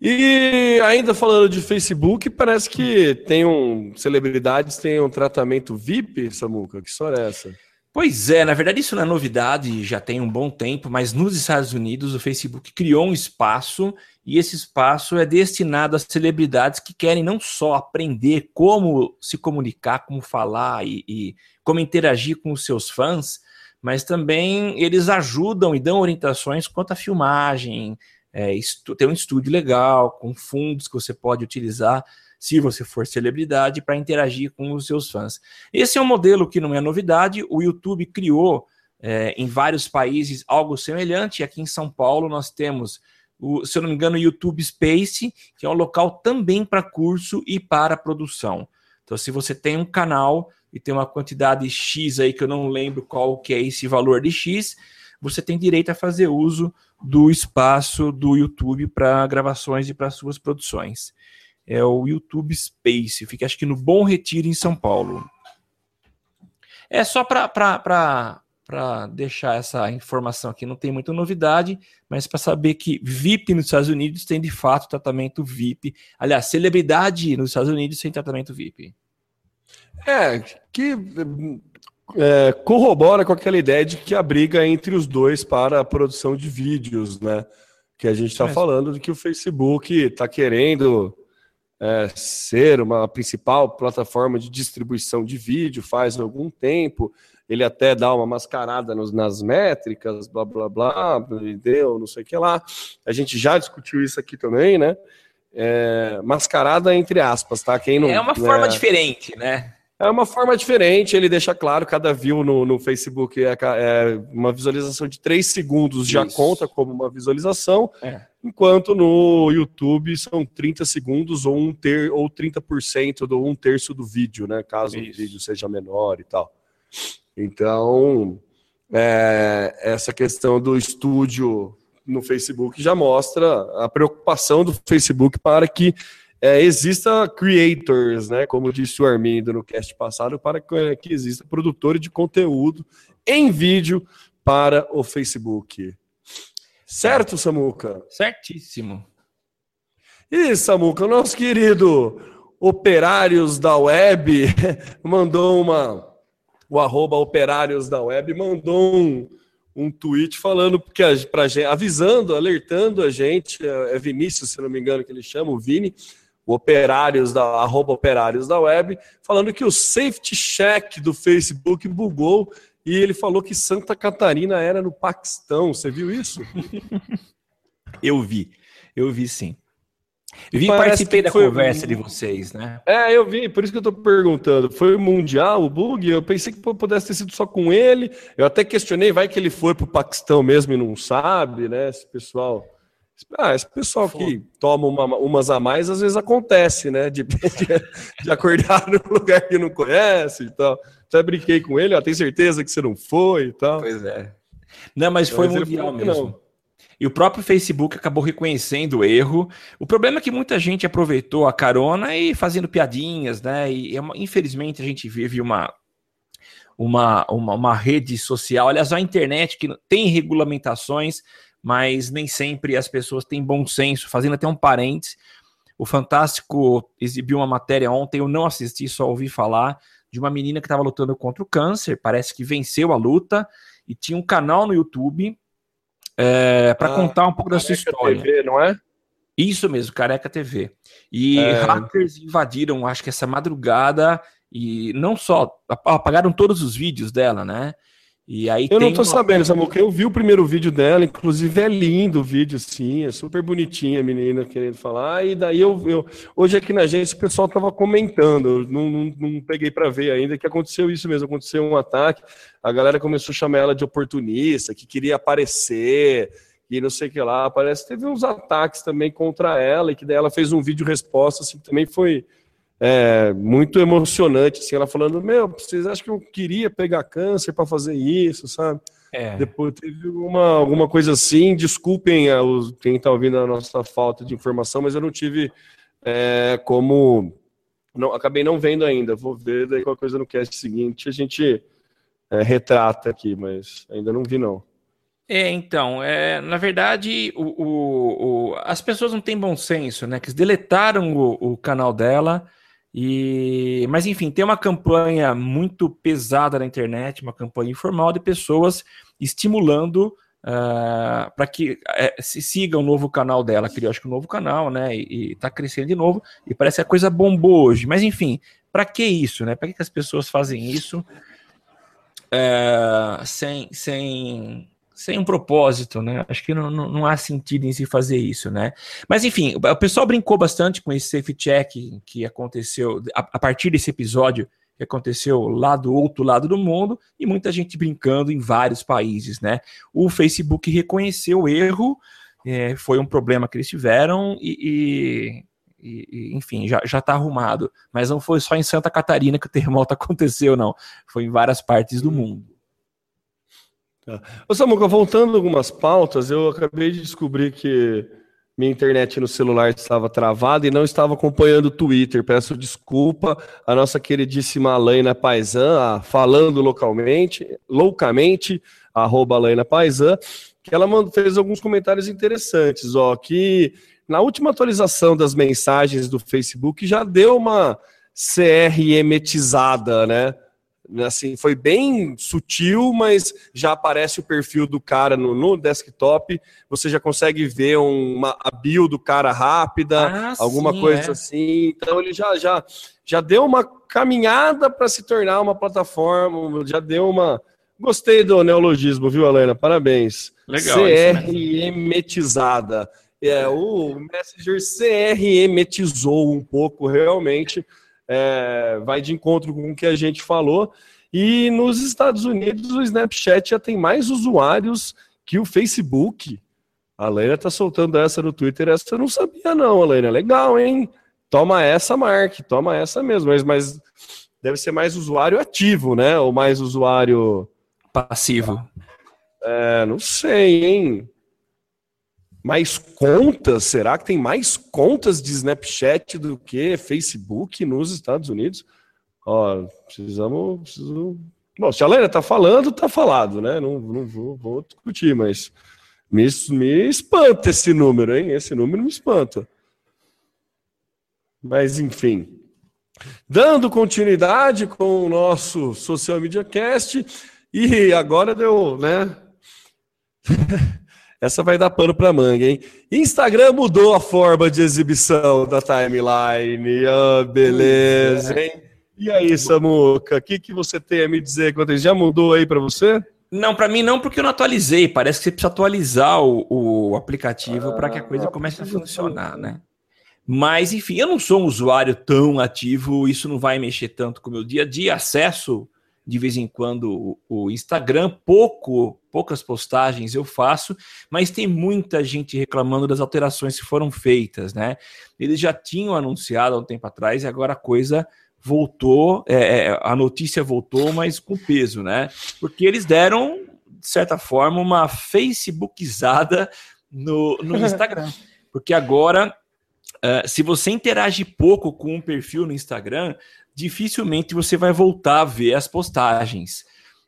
E ainda falando de Facebook, parece que tem um. Celebridades têm um tratamento VIP, Samuca. Que história é essa? Pois é, na verdade isso não é novidade, já tem um bom tempo, mas nos Estados Unidos o Facebook criou um espaço e esse espaço é destinado a celebridades que querem não só aprender como se comunicar, como falar e, e como interagir com os seus fãs, mas também eles ajudam e dão orientações quanto à filmagem, é, ter um estúdio legal, com fundos que você pode utilizar se você for celebridade, para interagir com os seus fãs. Esse é um modelo que não é novidade, o YouTube criou é, em vários países algo semelhante. Aqui em São Paulo nós temos, o, se eu não me engano, o YouTube Space, que é um local também para curso e para produção. Então, se você tem um canal e tem uma quantidade X aí que eu não lembro qual que é esse valor de X, você tem direito a fazer uso do espaço do YouTube para gravações e para suas produções. É o YouTube Space, fica acho que no Bom Retiro, em São Paulo. É só para deixar essa informação aqui, não tem muita novidade, mas para saber que VIP nos Estados Unidos tem de fato tratamento VIP. Aliás, celebridade nos Estados Unidos tem tratamento VIP. É, que é, corrobora com aquela ideia de que a briga é entre os dois para a produção de vídeos, né? Que a gente está falando de que o Facebook está querendo é, ser uma principal plataforma de distribuição de vídeo faz algum tempo. Ele até dá uma mascarada nos, nas métricas, blá blá blá, deu, não sei o que lá. A gente já discutiu isso aqui também, né? É, mascarada entre aspas, tá? Quem não, é uma forma é, diferente, né? É uma forma diferente, ele deixa claro, cada view no, no Facebook é, é, uma visualização de 3 segundos, Isso. já conta como uma visualização, é. enquanto no YouTube são 30 segundos ou, um ter, ou 30% ou um terço do vídeo, né? Caso Isso. o vídeo seja menor e tal. Então, é, essa questão do estúdio no Facebook já mostra a preocupação do Facebook para que é, exista creators, né? Como disse o Armindo no cast passado, para que exista produtores de conteúdo em vídeo para o Facebook. Certo, Samuca? Certíssimo. E, Samuca, nosso querido Operários da Web mandou uma. O arroba Operários da Web mandou um, um tweet falando que a, pra, avisando, alertando a gente, é, é Vinícius, se não me engano, que ele chama, o Vini, operários da arroba operários da web, falando que o safety check do Facebook bugou e ele falou que Santa Catarina era no Paquistão. Você viu isso? eu vi, eu vi sim. Vi participei da conversa de vocês, né? É, eu vi, por isso que eu tô perguntando. Foi mundial o bug? Eu pensei que pudesse ter sido só com ele. Eu até questionei, vai que ele foi pro Paquistão mesmo e não sabe, né? Esse pessoal. Ah, esse pessoal que toma uma, umas a mais, às vezes acontece, né? De, de, de, acordar num lugar que não conhece e tal. Até brinquei com ele, ó, tem certeza que você não foi e tal. Pois é. Não, mas foi mas mundial mesmo. Não. E o próprio Facebook acabou reconhecendo o erro. O problema é que muita gente aproveitou a carona e fazendo piadinhas, né? E é infelizmente a gente vive uma, uma, uma, uma rede social, aliás, a internet que tem regulamentações mas nem sempre as pessoas têm bom senso. Fazendo até um parênteses, o Fantástico exibiu uma matéria ontem, eu não assisti, só ouvi falar, de uma menina que estava lutando contra o câncer, parece que venceu a luta, e tinha um canal no YouTube é, para ah, contar um pouco da sua história. TV, não é? Isso mesmo, Careca TV. E é... hackers invadiram, acho que essa madrugada, e não só, apagaram todos os vídeos dela, né? E aí eu não tô uma... sabendo, Samuca. Eu vi o primeiro vídeo dela, inclusive é lindo o vídeo, sim, é super bonitinha a menina querendo falar. E daí eu, eu hoje aqui na agência o pessoal tava comentando, não, não, não peguei para ver ainda que aconteceu isso mesmo, aconteceu um ataque. A galera começou a chamar ela de oportunista, que queria aparecer e não sei o que lá. Parece que teve uns ataques também contra ela e que daí ela fez um vídeo resposta, assim, que também foi é, muito emocionante, assim, ela falando, meu, vocês acham que eu queria pegar câncer para fazer isso, sabe? É. Depois teve uma, alguma coisa assim, desculpem a, os, quem está ouvindo a nossa falta de informação, mas eu não tive é, como, não, acabei não vendo ainda, vou ver daí qualquer coisa no cast seguinte, a gente é, retrata aqui, mas ainda não vi não. É, então, é, na verdade, o, o, o, as pessoas não têm bom senso, né? Que deletaram o, o canal dela e, mas enfim, tem uma campanha muito pesada na internet, uma campanha informal de pessoas estimulando uh, para que uh, se siga o novo canal dela. Criou, acho que um novo canal, né? E, está crescendo de novo. E parece que a coisa bombou hoje. Mas enfim, para que isso, né? Para que, que, as pessoas fazem isso uh, sem, sem sem um propósito, né? Acho que não, não, não, há sentido em se fazer isso, né? Mas enfim, o pessoal brincou bastante com esse safe check que aconteceu a, a, partir desse episódio que aconteceu lá do outro lado do mundo e muita gente brincando em vários países, né? O Facebook reconheceu o erro, é, foi um problema que eles tiveram e, e, e enfim, já, já tá arrumado. Mas não foi só em Santa Catarina que o terremoto aconteceu, não. Foi em várias partes do mundo. Tá. Ô Samuca, voltando algumas pautas, eu acabei de descobrir que minha internet no celular estava travada e não estava acompanhando o Twitter. Peço desculpa à nossa queridíssima Alaina Paisan, falando localmente, loucamente, arroba Paisan, que ela fez alguns comentários interessantes, ó, que na última atualização das mensagens do Facebook já deu uma CRMetizada, né? Assim, foi bem sutil, mas já aparece o perfil do cara no, no desktop, você já consegue ver uma, a bio do cara rápida, ah, alguma sim, coisa é. assim. Então ele já, já, já deu uma caminhada para se tornar uma plataforma, já deu uma. Gostei do neologismo, viu, Helena? Parabéns. Legal. CRMetizada. É, o Messenger CRMetizou um pouco, realmente é, vai de encontro com o que a gente falou. E nos Estados Unidos, o Snapchat já tem mais usuários que o Facebook. A Leila tá soltando essa no Twitter, essa eu não sabia, não, Leila. Legal, hein? Toma essa, Mark, toma essa mesmo. Mas, mas deve ser mais usuário ativo, né? Ou mais usuário passivo. É, não sei, hein? Mais contas? Será que tem mais contas de Snapchat do que Facebook nos Estados Unidos? Ó, precisamos. precisamos... Bom, se a Lena tá falando, tá falado, né? Não, não vou, vou discutir, mas me, me espanta esse número, hein? Esse número me espanta. Mas, enfim. Dando continuidade com o nosso Social Media Cast, e agora deu, né? Essa vai dar pano para manga, hein? Instagram mudou a forma de exibição da timeline. Ah, beleza, é. hein? E aí, Samuca, o que, que você tem a me dizer quanto já mudou aí para você? Não, para mim não, porque eu não atualizei. Parece que você precisa atualizar o, o aplicativo ah, para que a coisa comece a funcionar, né? Mas, enfim, eu não sou um usuário tão ativo, isso não vai mexer tanto com o meu dia a dia. Acesso de vez em quando o Instagram, pouco, poucas postagens eu faço, mas tem muita gente reclamando das alterações que foram feitas, né? Eles já tinham anunciado há um tempo atrás e agora a coisa voltou, é, é a notícia voltou, mas com peso, né? Porque eles deram, de certa forma, uma facebookizada no, no Instagram. Porque agora, uh, se você interage pouco com um perfil no Instagram, dificilmente você vai voltar a ver as postagens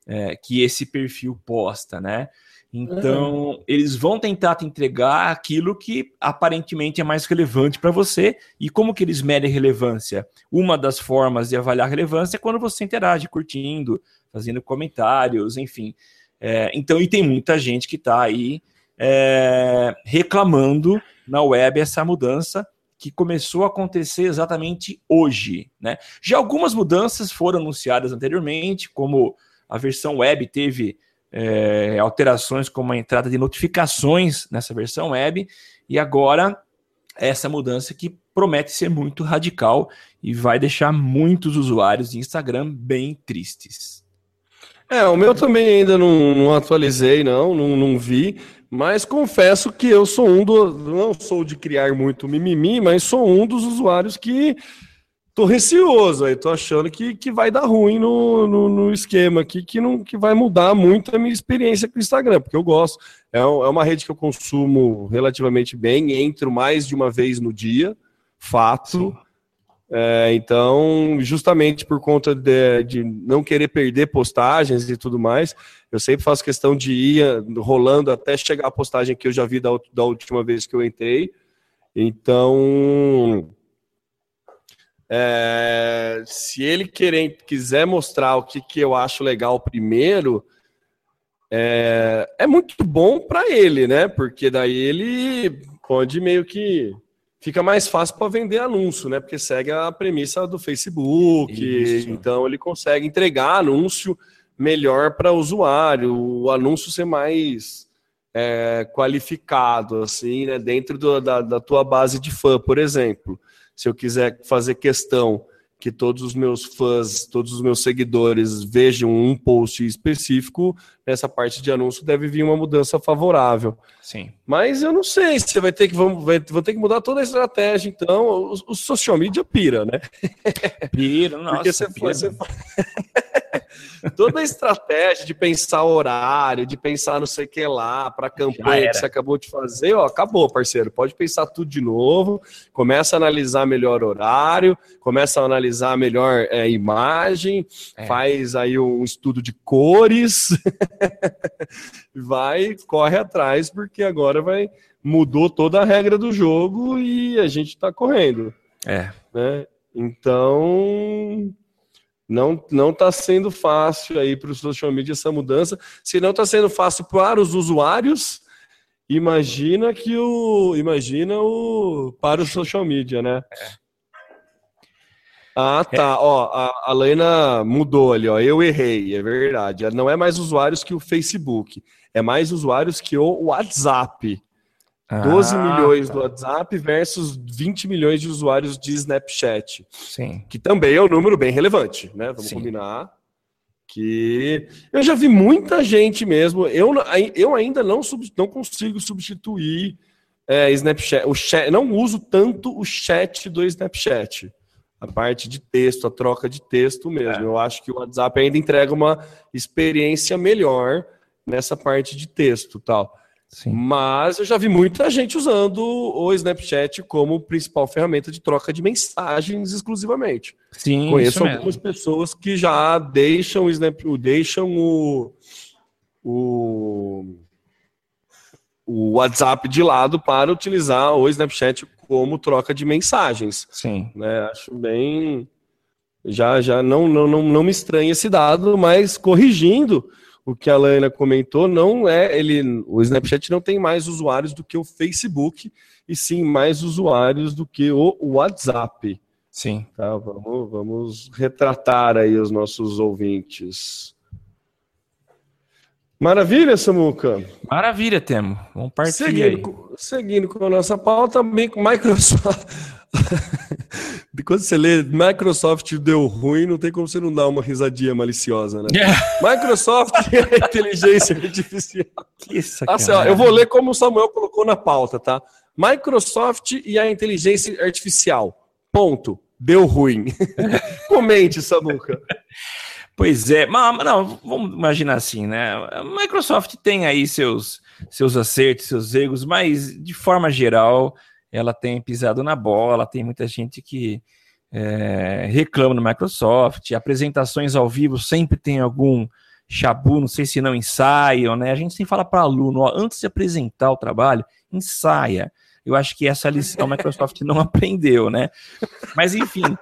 é, que esse perfil posta, né? Então, uhum. eles vão tentar te entregar aquilo que aparentemente é mais relevante para você. E como que eles medem relevância? Uma das formas de avaliar relevância é quando você interage, curtindo, fazendo comentários, enfim. É, então, e tem muita gente que está aí é, reclamando na web essa mudança que começou a acontecer exatamente hoje. Né? Já algumas mudanças foram anunciadas anteriormente, como a versão web teve é, alterações como a entrada de notificações nessa versão web, e agora essa mudança que promete ser muito radical e vai deixar muitos usuários de Instagram bem tristes. É, o meu também ainda não, não atualizei, não, não, não vi, mas confesso que eu sou um do. Não sou de criar muito mimimi, mas sou um dos usuários que tô receoso aí, tô achando que, que vai dar ruim no, no, no, esquema aqui, que, não, que vai mudar muito a minha experiência com o Instagram, porque eu gosto. É, é uma rede que eu consumo relativamente bem, entro mais de uma vez no dia, fato. É, então, justamente por conta de, de, não querer perder postagens e tudo mais, eu sempre faço questão de ir rolando até chegar a postagem que eu já vi da, da última vez que eu entrei. Então, é, se ele querer, quiser mostrar o que, que eu acho legal primeiro, é, é muito bom para ele, né? Porque daí ele pode meio que fica mais fácil para vender anúncio, né? Porque segue a premissa do Facebook, Isso. então ele consegue entregar anúncio melhor para o usuário, o anúncio ser mais é, qualificado, assim, né? Dentro do, da, da tua base de fã, por exemplo. Se eu quiser fazer questão que todos os meus fãs, todos os meus seguidores vejam um post específico, nessa parte de anúncio deve vir uma mudança favorável. Sim. Mas eu não sei se você vai ter que vamos, vai, vou ter que mudar toda a estratégia, então o, o social media pira, né? Pira, nossa. Porque você, pira. Você... toda a estratégia de pensar horário, de pensar não sei o que lá, para a campanha que você acabou de fazer, ó, acabou, parceiro. Pode pensar tudo de novo, começa a analisar melhor horário, começa a analisar melhor é, imagem, é. faz aí um estudo de cores, vai, corre atrás, porque agora vai mudou toda a regra do jogo e a gente está correndo. É. Né? Então, não não está sendo fácil aí para o social media essa mudança. Se não está sendo fácil para os usuários, imagina que o imagina o para o social media, né? É. Ah, tá. É. Ó, a, a Lena mudou ali, ó. Eu errei, é verdade. Não é mais usuários que o Facebook, é mais usuários que o WhatsApp. 12 ah, milhões tá. do WhatsApp versus 20 milhões de usuários de Snapchat. Sim. Que também é um número bem relevante, né? Vamos Sim. combinar. Que eu já vi muita gente mesmo. Eu, eu ainda não, não consigo substituir é, Snapchat. O chat, não uso tanto o chat do Snapchat. A parte de texto, a troca de texto mesmo. É. Eu acho que o WhatsApp ainda entrega uma experiência melhor nessa parte de texto tal. Sim. Mas eu já vi muita gente usando o Snapchat como principal ferramenta de troca de mensagens exclusivamente. Sim, Conheço algumas pessoas que já deixam o Snap, deixam o, o, o WhatsApp de lado para utilizar o Snapchat como troca de mensagens. Sim. Né? Acho bem. Já, já não, não, não, não me estranha esse dado, mas corrigindo o que a Lana comentou, não é ele, o Snapchat não tem mais usuários do que o Facebook e sim mais usuários do que o WhatsApp. Sim. Tá, vamos, vamos retratar aí os nossos ouvintes. Maravilha, Samuca. Maravilha, Temo. Vamos partir seguindo, aí. Com, seguindo com a nossa pauta, também com Microsoft. Quando você lê Microsoft deu ruim, não tem como você não dar uma risadinha maliciosa, né? Microsoft e a inteligência artificial. Que assim, ó, eu vou ler como o Samuel colocou na pauta, tá? Microsoft e a inteligência artificial. Ponto. Deu ruim. Comente, Samuca. Pois é, mas não, vamos imaginar assim, né? A Microsoft tem aí seus, seus acertos, seus erros, mas de forma geral ela tem pisado na bola, tem muita gente que é, reclama no Microsoft, apresentações ao vivo sempre tem algum chabu, não sei se não ensaiam, né? A gente sempre fala para aluno, ó, antes de apresentar o trabalho, ensaia. Eu acho que essa lição a Microsoft não aprendeu, né? Mas enfim,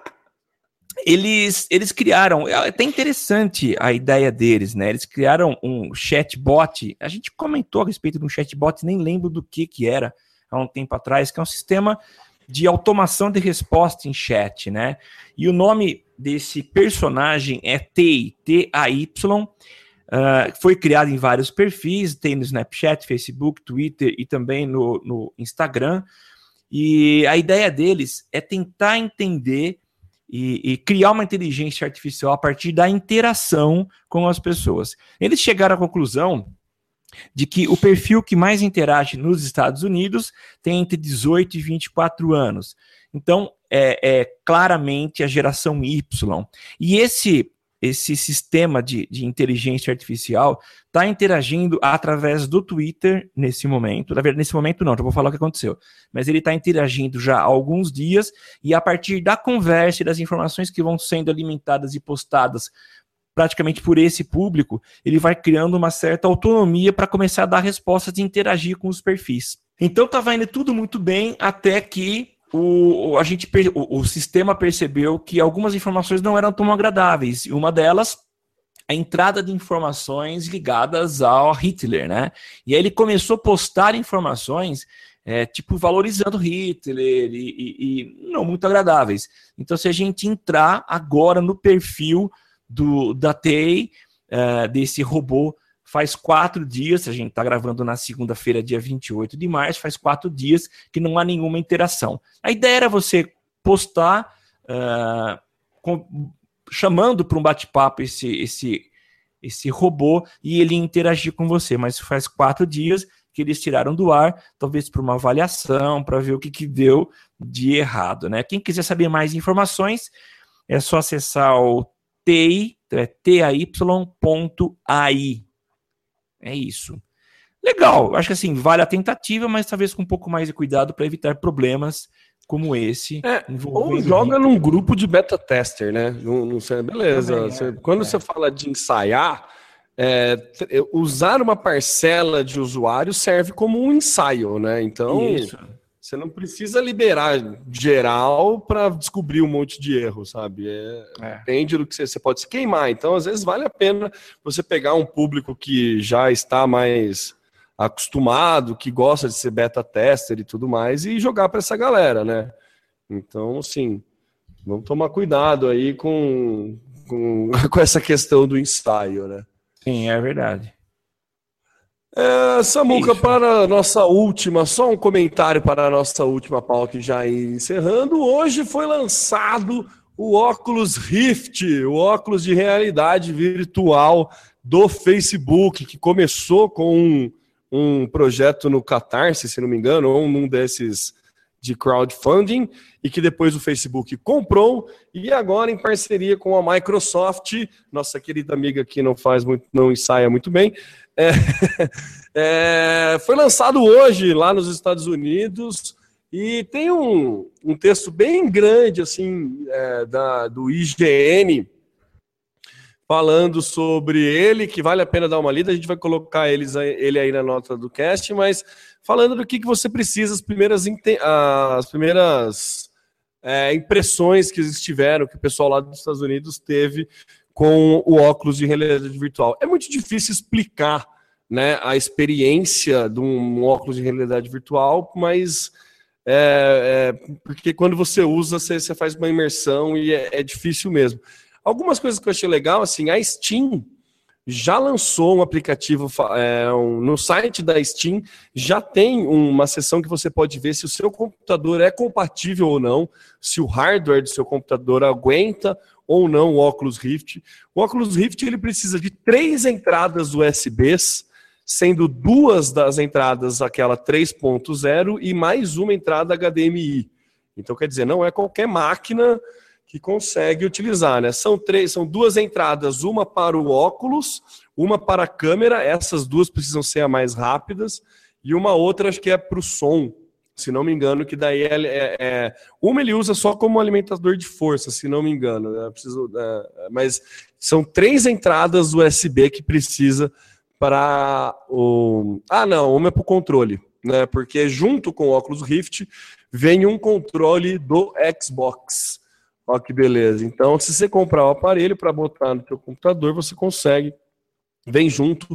eles, eles criaram, é até interessante a ideia deles, né? Eles criaram um chatbot. A gente comentou a respeito de um chatbot, nem lembro do que que era há um tempo atrás, que é um sistema de automação de resposta em chat, né? E o nome desse personagem é TI, T-A-Y. Uh, foi criado em vários perfis, tem no Snapchat, Facebook, Twitter e também no, no Instagram. E a ideia deles é tentar entender e, e, criar uma inteligência artificial a partir da interação com as pessoas. Eles chegaram à conclusão de que o perfil que mais interage nos Estados Unidos tem entre 18 e 24 anos. Então, é, é claramente a geração Y. E esse esse sistema de, de inteligência artificial está interagindo através do Twitter nesse momento. Na verdade, nesse momento não, já vou falar o que aconteceu. Mas ele está interagindo já há alguns dias e a partir da conversa e das informações que vão sendo alimentadas e postadas praticamente por esse público, ele vai criando uma certa autonomia para começar a dar respostas e interagir com os perfis. Então estava indo tudo muito bem até que o, a gente, o, o sistema percebeu que algumas informações não eram tão agradáveis. E uma delas a entrada de informações ligadas ao Hitler, né? E aí ele começou a postar informações, é, tipo, valorizando Hitler e, e, e, não muito agradáveis. Então, se a gente entrar agora no perfil do da TEI, é, desse robô faz quatro dias, a gente está gravando na segunda-feira, dia 28 de março, faz quatro dias que não há nenhuma interação. A ideia era você postar, uh, com, chamando para um bate-papo esse, esse, esse robô e ele interagir com você, mas faz quatro dias que eles tiraram do ar, talvez para uma avaliação, para ver o que, que deu de errado. Né? Quem quiser saber mais informações, é só acessar o TI, então é tai.ai é isso. Legal, acho que assim, vale a tentativa, mas talvez com um pouco mais de cuidado para evitar problemas como esse. É, ou joga num grupo de beta tester, né? Não, não sei, beleza. Também, você, é, quando é. você fala de ensaiar, é, usar uma parcela de usuários serve como um ensaio, né? Então, Isso. Você não precisa liberar geral para descobrir um monte de erro, sabe? É, é. Depende do que você, você, pode se queimar. Então, às vezes, vale a pena você pegar um público que já está mais acostumado, que gosta de ser beta tester e tudo mais, e jogar para essa galera, né? Então, assim, vamos tomar cuidado aí com, com, com essa questão do ensaio, né? Sim, é verdade. É, Samuca, Isso. para a nossa última, só um comentário para a nossa última pauta que já encerrando. Hoje foi lançado o óculos Rift, o óculos de realidade virtual do Facebook, que começou com um, um projeto no Catarse, se não me engano, ou num desses de crowdfunding, e que depois o Facebook comprou, e agora em parceria com a Microsoft, nossa querida amiga que não faz muito, não ensaia muito bem, é, é, foi lançado hoje lá nos Estados Unidos e tem um, um texto bem grande assim é, da, do IGN falando sobre ele, que vale a pena dar uma lida. A gente vai colocar eles, ele aí na nota do cast, mas falando do que, que você precisa, as primeiras, as primeiras é, impressões que estiveram, que o pessoal lá dos Estados Unidos teve com o óculos de realidade virtual. É muito difícil explicar né, a experiência de um óculos de realidade virtual, mas é, é, porque quando você usa, você, você faz uma imersão e é, é, difícil mesmo. Algumas coisas que eu achei legal, assim, a Steam já lançou um aplicativo é, um, no site da Steam, já tem uma seção que você pode ver se o seu computador é compatível ou não, se o hardware do seu computador aguenta ou não o Oculus Rift. O Oculus Rift ele precisa de três entradas USBs, sendo duas das entradas aquela 3.0 e mais uma entrada HDMI. Então quer dizer, não é qualquer máquina que consegue utilizar, né? São três, são duas entradas, uma para o óculos, uma para a câmera, essas duas precisam ser as mais rápidas, e uma outra acho que é para o som se não me engano, que daí é, é, é, uma ele usa só como alimentador de força, se não me engano. Né? Preciso, é, mas são três entradas USB que precisa para o. Ah, não, uma é para o controle, né? Porque junto com o óculos Rift vem um controle do Xbox. Olha que beleza. Então, se você comprar o aparelho para botar no seu computador, você consegue. Vem junto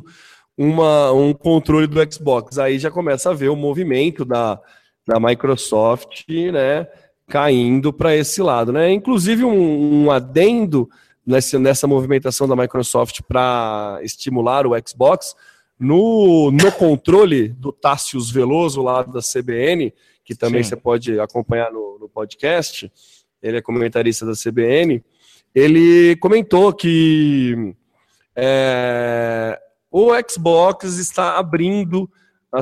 uma, um controle do Xbox. Aí já começa a ver o movimento da, da Microsoft, né, caindo para esse lado, né? Inclusive um, um adendo nessa, nessa movimentação da Microsoft para estimular o Xbox no, no controle do Tássius Veloso lá da CBN, que também Sim. você pode acompanhar no, no podcast. Ele é comentarista da CBN. Ele comentou que é, o Xbox está abrindo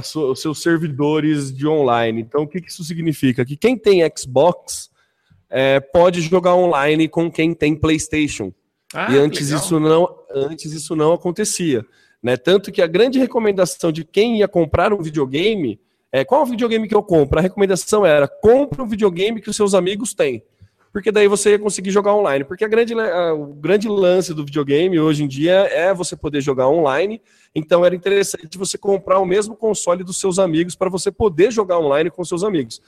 sua, os seus servidores de online. Então, o que, que isso significa? Que quem tem Xbox é, pode jogar online com quem tem PlayStation. Ah, e antes isso, não, antes isso não acontecia. Né? Tanto que a grande recomendação de quem ia comprar um videogame é qual o videogame que eu compro? A recomendação era compre um videogame que os seus amigos têm. Porque daí você ia conseguir jogar online. Porque a grande, a, o grande lance do videogame hoje em dia é você poder jogar online. Então era interessante você comprar o mesmo console dos seus amigos para você poder jogar online com seus amigos.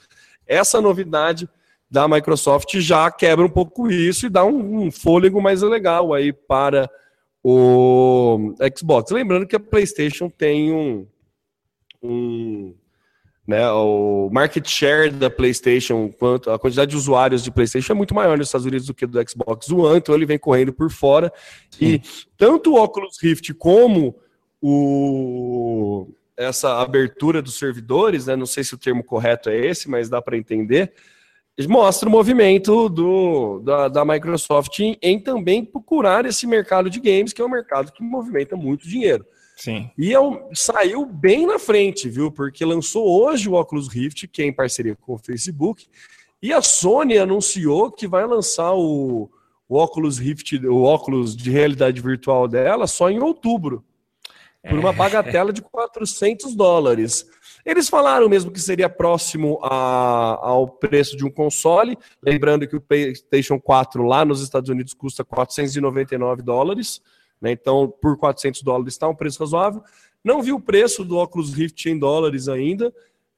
Essa novidade da Microsoft já quebra um pouco isso e dá um, um fôlego mais legal aí para o Xbox. Lembrando que a PlayStation tem um, um né, o market share da PlayStation, quanto a quantidade de usuários de PlayStation é muito maior nos Estados Unidos do que do Xbox One, então ele vem correndo por fora. Sim. E tanto o Oculus Rift como o essa abertura dos servidores, né, não sei se o termo correto é esse, mas dá para entender mostra o movimento do, da, da, Microsoft em, em, também procurar esse mercado de games, que é um mercado que movimenta muito dinheiro. Sim. E é um, saiu bem na frente, viu? Porque lançou hoje o Oculus Rift, que é em parceria com o Facebook, e a Sony anunciou que vai lançar o, o Oculus Rift, o óculos de realidade virtual dela só em outubro, por uma é. bagatela de 400 dólares. Eles falaram mesmo que seria próximo a, ao preço de um console, lembrando que o PlayStation 4 lá nos Estados Unidos custa 499 dólares, né? então por 400 dólares está um preço razoável. Não vi o preço do Oculus Rift em dólares ainda,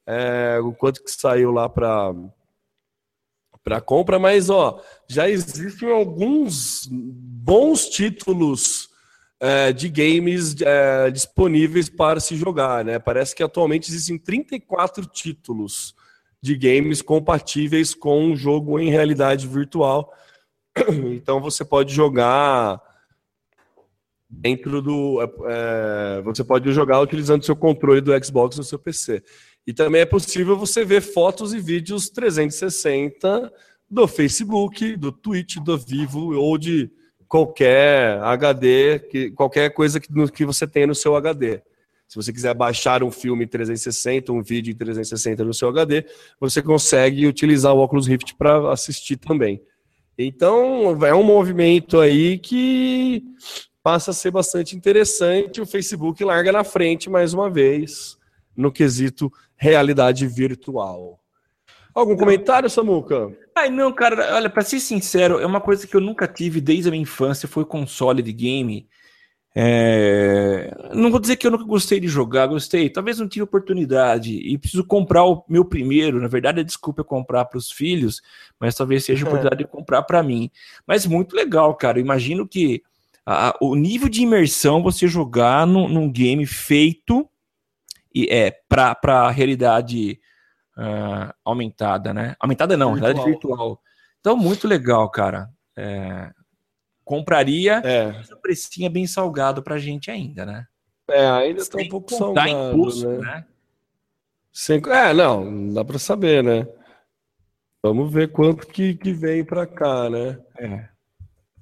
é, o quanto que saiu lá para para compra, mas ó, já existem alguns bons títulos é, de games é, disponíveis para se jogar. Né? Parece que atualmente existem 34 títulos de games compatíveis com um jogo em realidade virtual. Então você pode jogar dentro do. É, você pode jogar utilizando seu controle do Xbox no seu PC. E também é possível você ver fotos e vídeos 360 do Facebook, do Twitch, do Vivo ou de qualquer HD, que, qualquer coisa que, que você tem no seu HD. Se você quiser baixar um filme em 360, um vídeo em 360 no seu HD, você consegue utilizar o Oculus Rift para assistir também. Então, é um movimento aí que passa a ser bastante interessante. O Facebook larga na frente mais uma vez no quesito realidade virtual. Algum comentário, Samuca? Ai, não, cara, olha, pra ser sincero, é uma coisa que eu nunca tive desde a minha infância, foi console de game. É... Não vou dizer que eu nunca gostei de jogar, gostei, talvez não tive oportunidade e preciso comprar o meu primeiro. Na verdade, a desculpa é comprar para os filhos, mas talvez seja a é. oportunidade de comprar para mim. Mas muito legal, cara. Eu imagino que a, o nível de imersão você jogar no, num game feito e é para a realidade uh, aumentada, né? Aumentada não, virtual. realidade virtual. Então, muito legal, cara. É, compraria, é. mas o precinho é bem salgado pra gente ainda, né? É, ainda está um pouco salgado, impulso, né? né? Sem, é, não, dá para saber, né? Vamos ver quanto que, que vem para cá, né? É.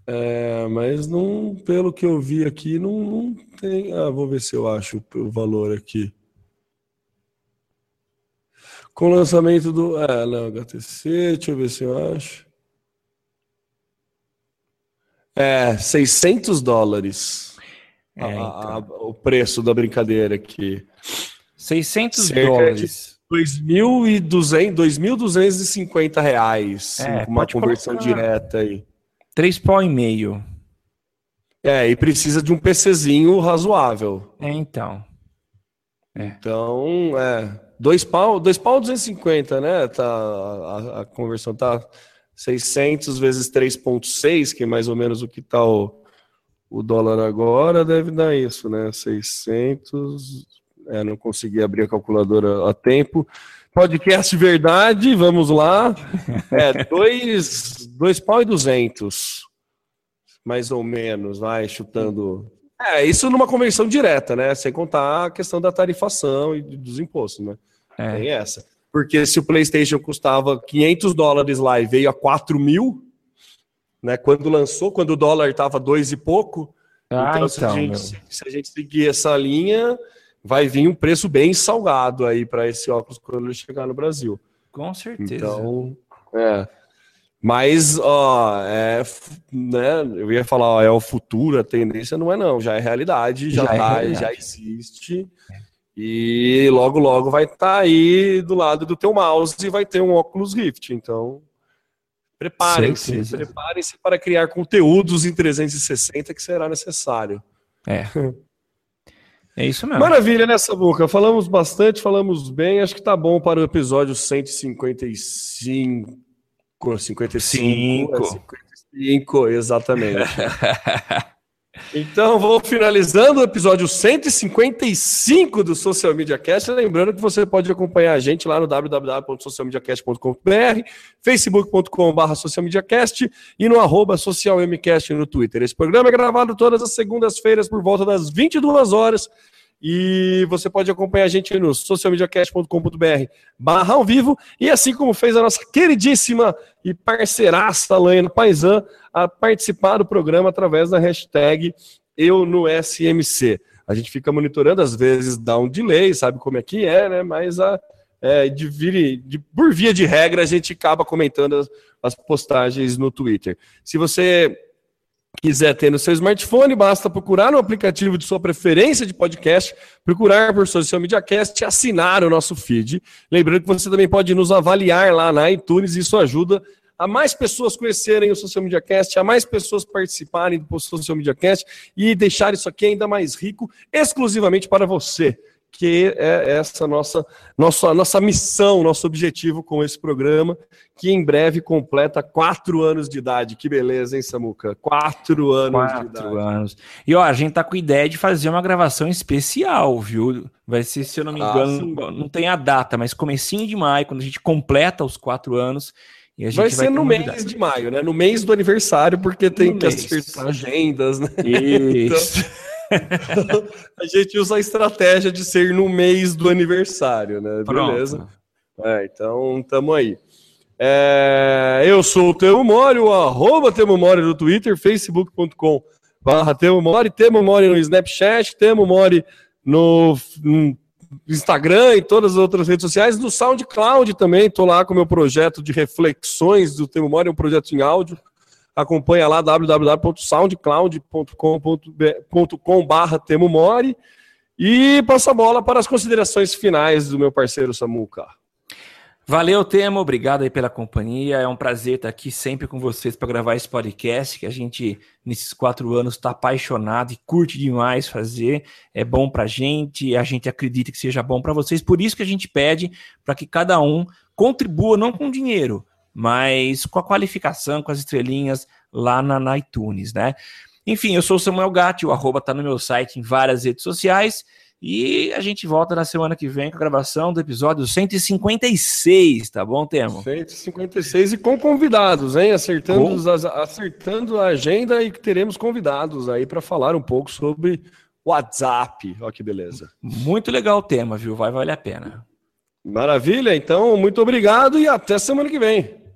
é. Mas não, pelo que eu vi aqui, não, não tem. Ah, vou ver se eu acho o valor aqui. Com o lançamento do. É, não, HTC, deixa eu ver se eu acho. É, 600 dólares. É, a, então. a, o preço da brincadeira aqui. 600 Cerca dólares. 2.250 reais. É, uma conversão direta aí. 3 pau e meio. É, e precisa de um PCzinho razoável. É, então. É. Então, é. Dois pau, dois pau 250, né? Tá, a, a conversão tá 600 vezes 3,6, que é mais ou menos o que tá o, o dólar agora, deve dar isso, né? 600. É, não consegui abrir a calculadora a tempo. Podcast verdade, vamos lá. É, dois, dois pau e duzentos, mais ou menos, vai chutando é, isso numa conversão direta, né? Sem contar a questão da tarifação e dos impostos, né? É. Tem essa. Porque se o PlayStation custava 500 dólares lá e veio a 4 mil, né? Quando lançou, quando o dólar estava dois e pouco, ah, então, então se, a então, gente, se, a gente, seguir essa linha, vai vir um preço bem salgado aí para esse óculos quando ele chegar no Brasil. Com certeza. Então, é. Mas, ó, é, né, eu ia falar, ó, é o futuro, a tendência não é não, já é realidade, já, Já é tá, realidade. já existe. E logo, logo vai estar aí do lado do teu mouse e vai ter um óculos Rift. Então, preparem-se, preparem-se para criar conteúdos em 360 que será necessário. É. É isso mesmo. Maravilha, né, Sabuca? Falamos bastante, falamos bem. Acho que tá bom para o episódio 155. 55. Cinco. é 55, exatamente. Então, vou finalizando o episódio 155 do Social Media Cast. Lembrando que você pode acompanhar a gente lá no www.socialmediacast.com.br, facebook.com.br socialmediacast e no arroba socialmcast no Twitter. Esse programa é gravado todas as segundas-feiras por volta das 22 horas e você pode acompanhar a gente no socialmediacast.com.br barra ao vivo e assim como fez a nossa queridíssima e parceiraça Laina Paisan a participar do programa através da hashtag eu no SMC. A gente fica monitorando, às vezes dá um delay, sabe como é que é, né? Mas a, é, de, de- por via de regra a gente acaba comentando as, as postagens no Twitter. Se você quiser ter no seu smartphone, basta procurar no aplicativo de sua preferência de podcast, procurar por Social Media Cast e assinar o nosso feed. Lembrando que você também pode nos avaliar lá na iTunes, isso ajuda a mais pessoas conhecerem o Social Media Cast, a mais pessoas participarem do Social Media Cast e deixar isso aqui ainda mais rico, exclusivamente para você, que é essa nossa, nossa, nossa missão, nosso objetivo com esse programa, que em breve completa quatro anos de idade. Que beleza, hein, Samuca? Quatro anos de idade. Quatro anos. E ó, a gente tá com ideia de fazer uma gravação especial, viu? Vai ser, se eu não me Ah, engano, sim. não, tem a data, mas comecinho de maio, quando a gente completa os quatro anos. Vai ser no mês de maio, né? No mês do aniversário, porque tem No que mês. acertar agendas, né? Isso. A gente usa a estratégia de ser no mês do aniversário, né? Pronto. Beleza? É, então, tamo aí. É, eu sou o Temo Mori, o arroba Temo Mori no Twitter, facebook.com barra Temo Mori, Temo Mori no Snapchat, Temo Mori no, no Instagram e todas as outras redes sociais, no SoundCloud também, tô lá com o meu projeto de reflexões do Temo Mori, um projeto em áudio, acompanha lá www.soundcloud.com barra Temo Mori e passa a bola para as considerações finais do meu parceiro Samuca. Valeu, Temo. Obrigado aí pela companhia. É um prazer estar aqui sempre com vocês para gravar esse podcast que a gente, nesses quatro anos, está apaixonado e curte demais fazer. É bom para a gente, a gente acredita que seja bom para vocês. Por isso que a gente pede para que cada um contribua, não com dinheiro, mas com a qualificação, com as estrelinhas lá na, na iTunes, né? Enfim, eu sou o Samuel Gatti, o arroba tá no meu site em várias redes sociais. E a gente volta na semana que vem com a gravação do episódio 156, tá bom, Temo? 156 e com convidados, hein? Acertando, Com- as- acertando a agenda e teremos convidados aí para falar um pouco sobre WhatsApp. Olha que beleza. Muito legal o tema, viu? Vai valer a pena. Maravilha, então, muito obrigado e até semana que vem.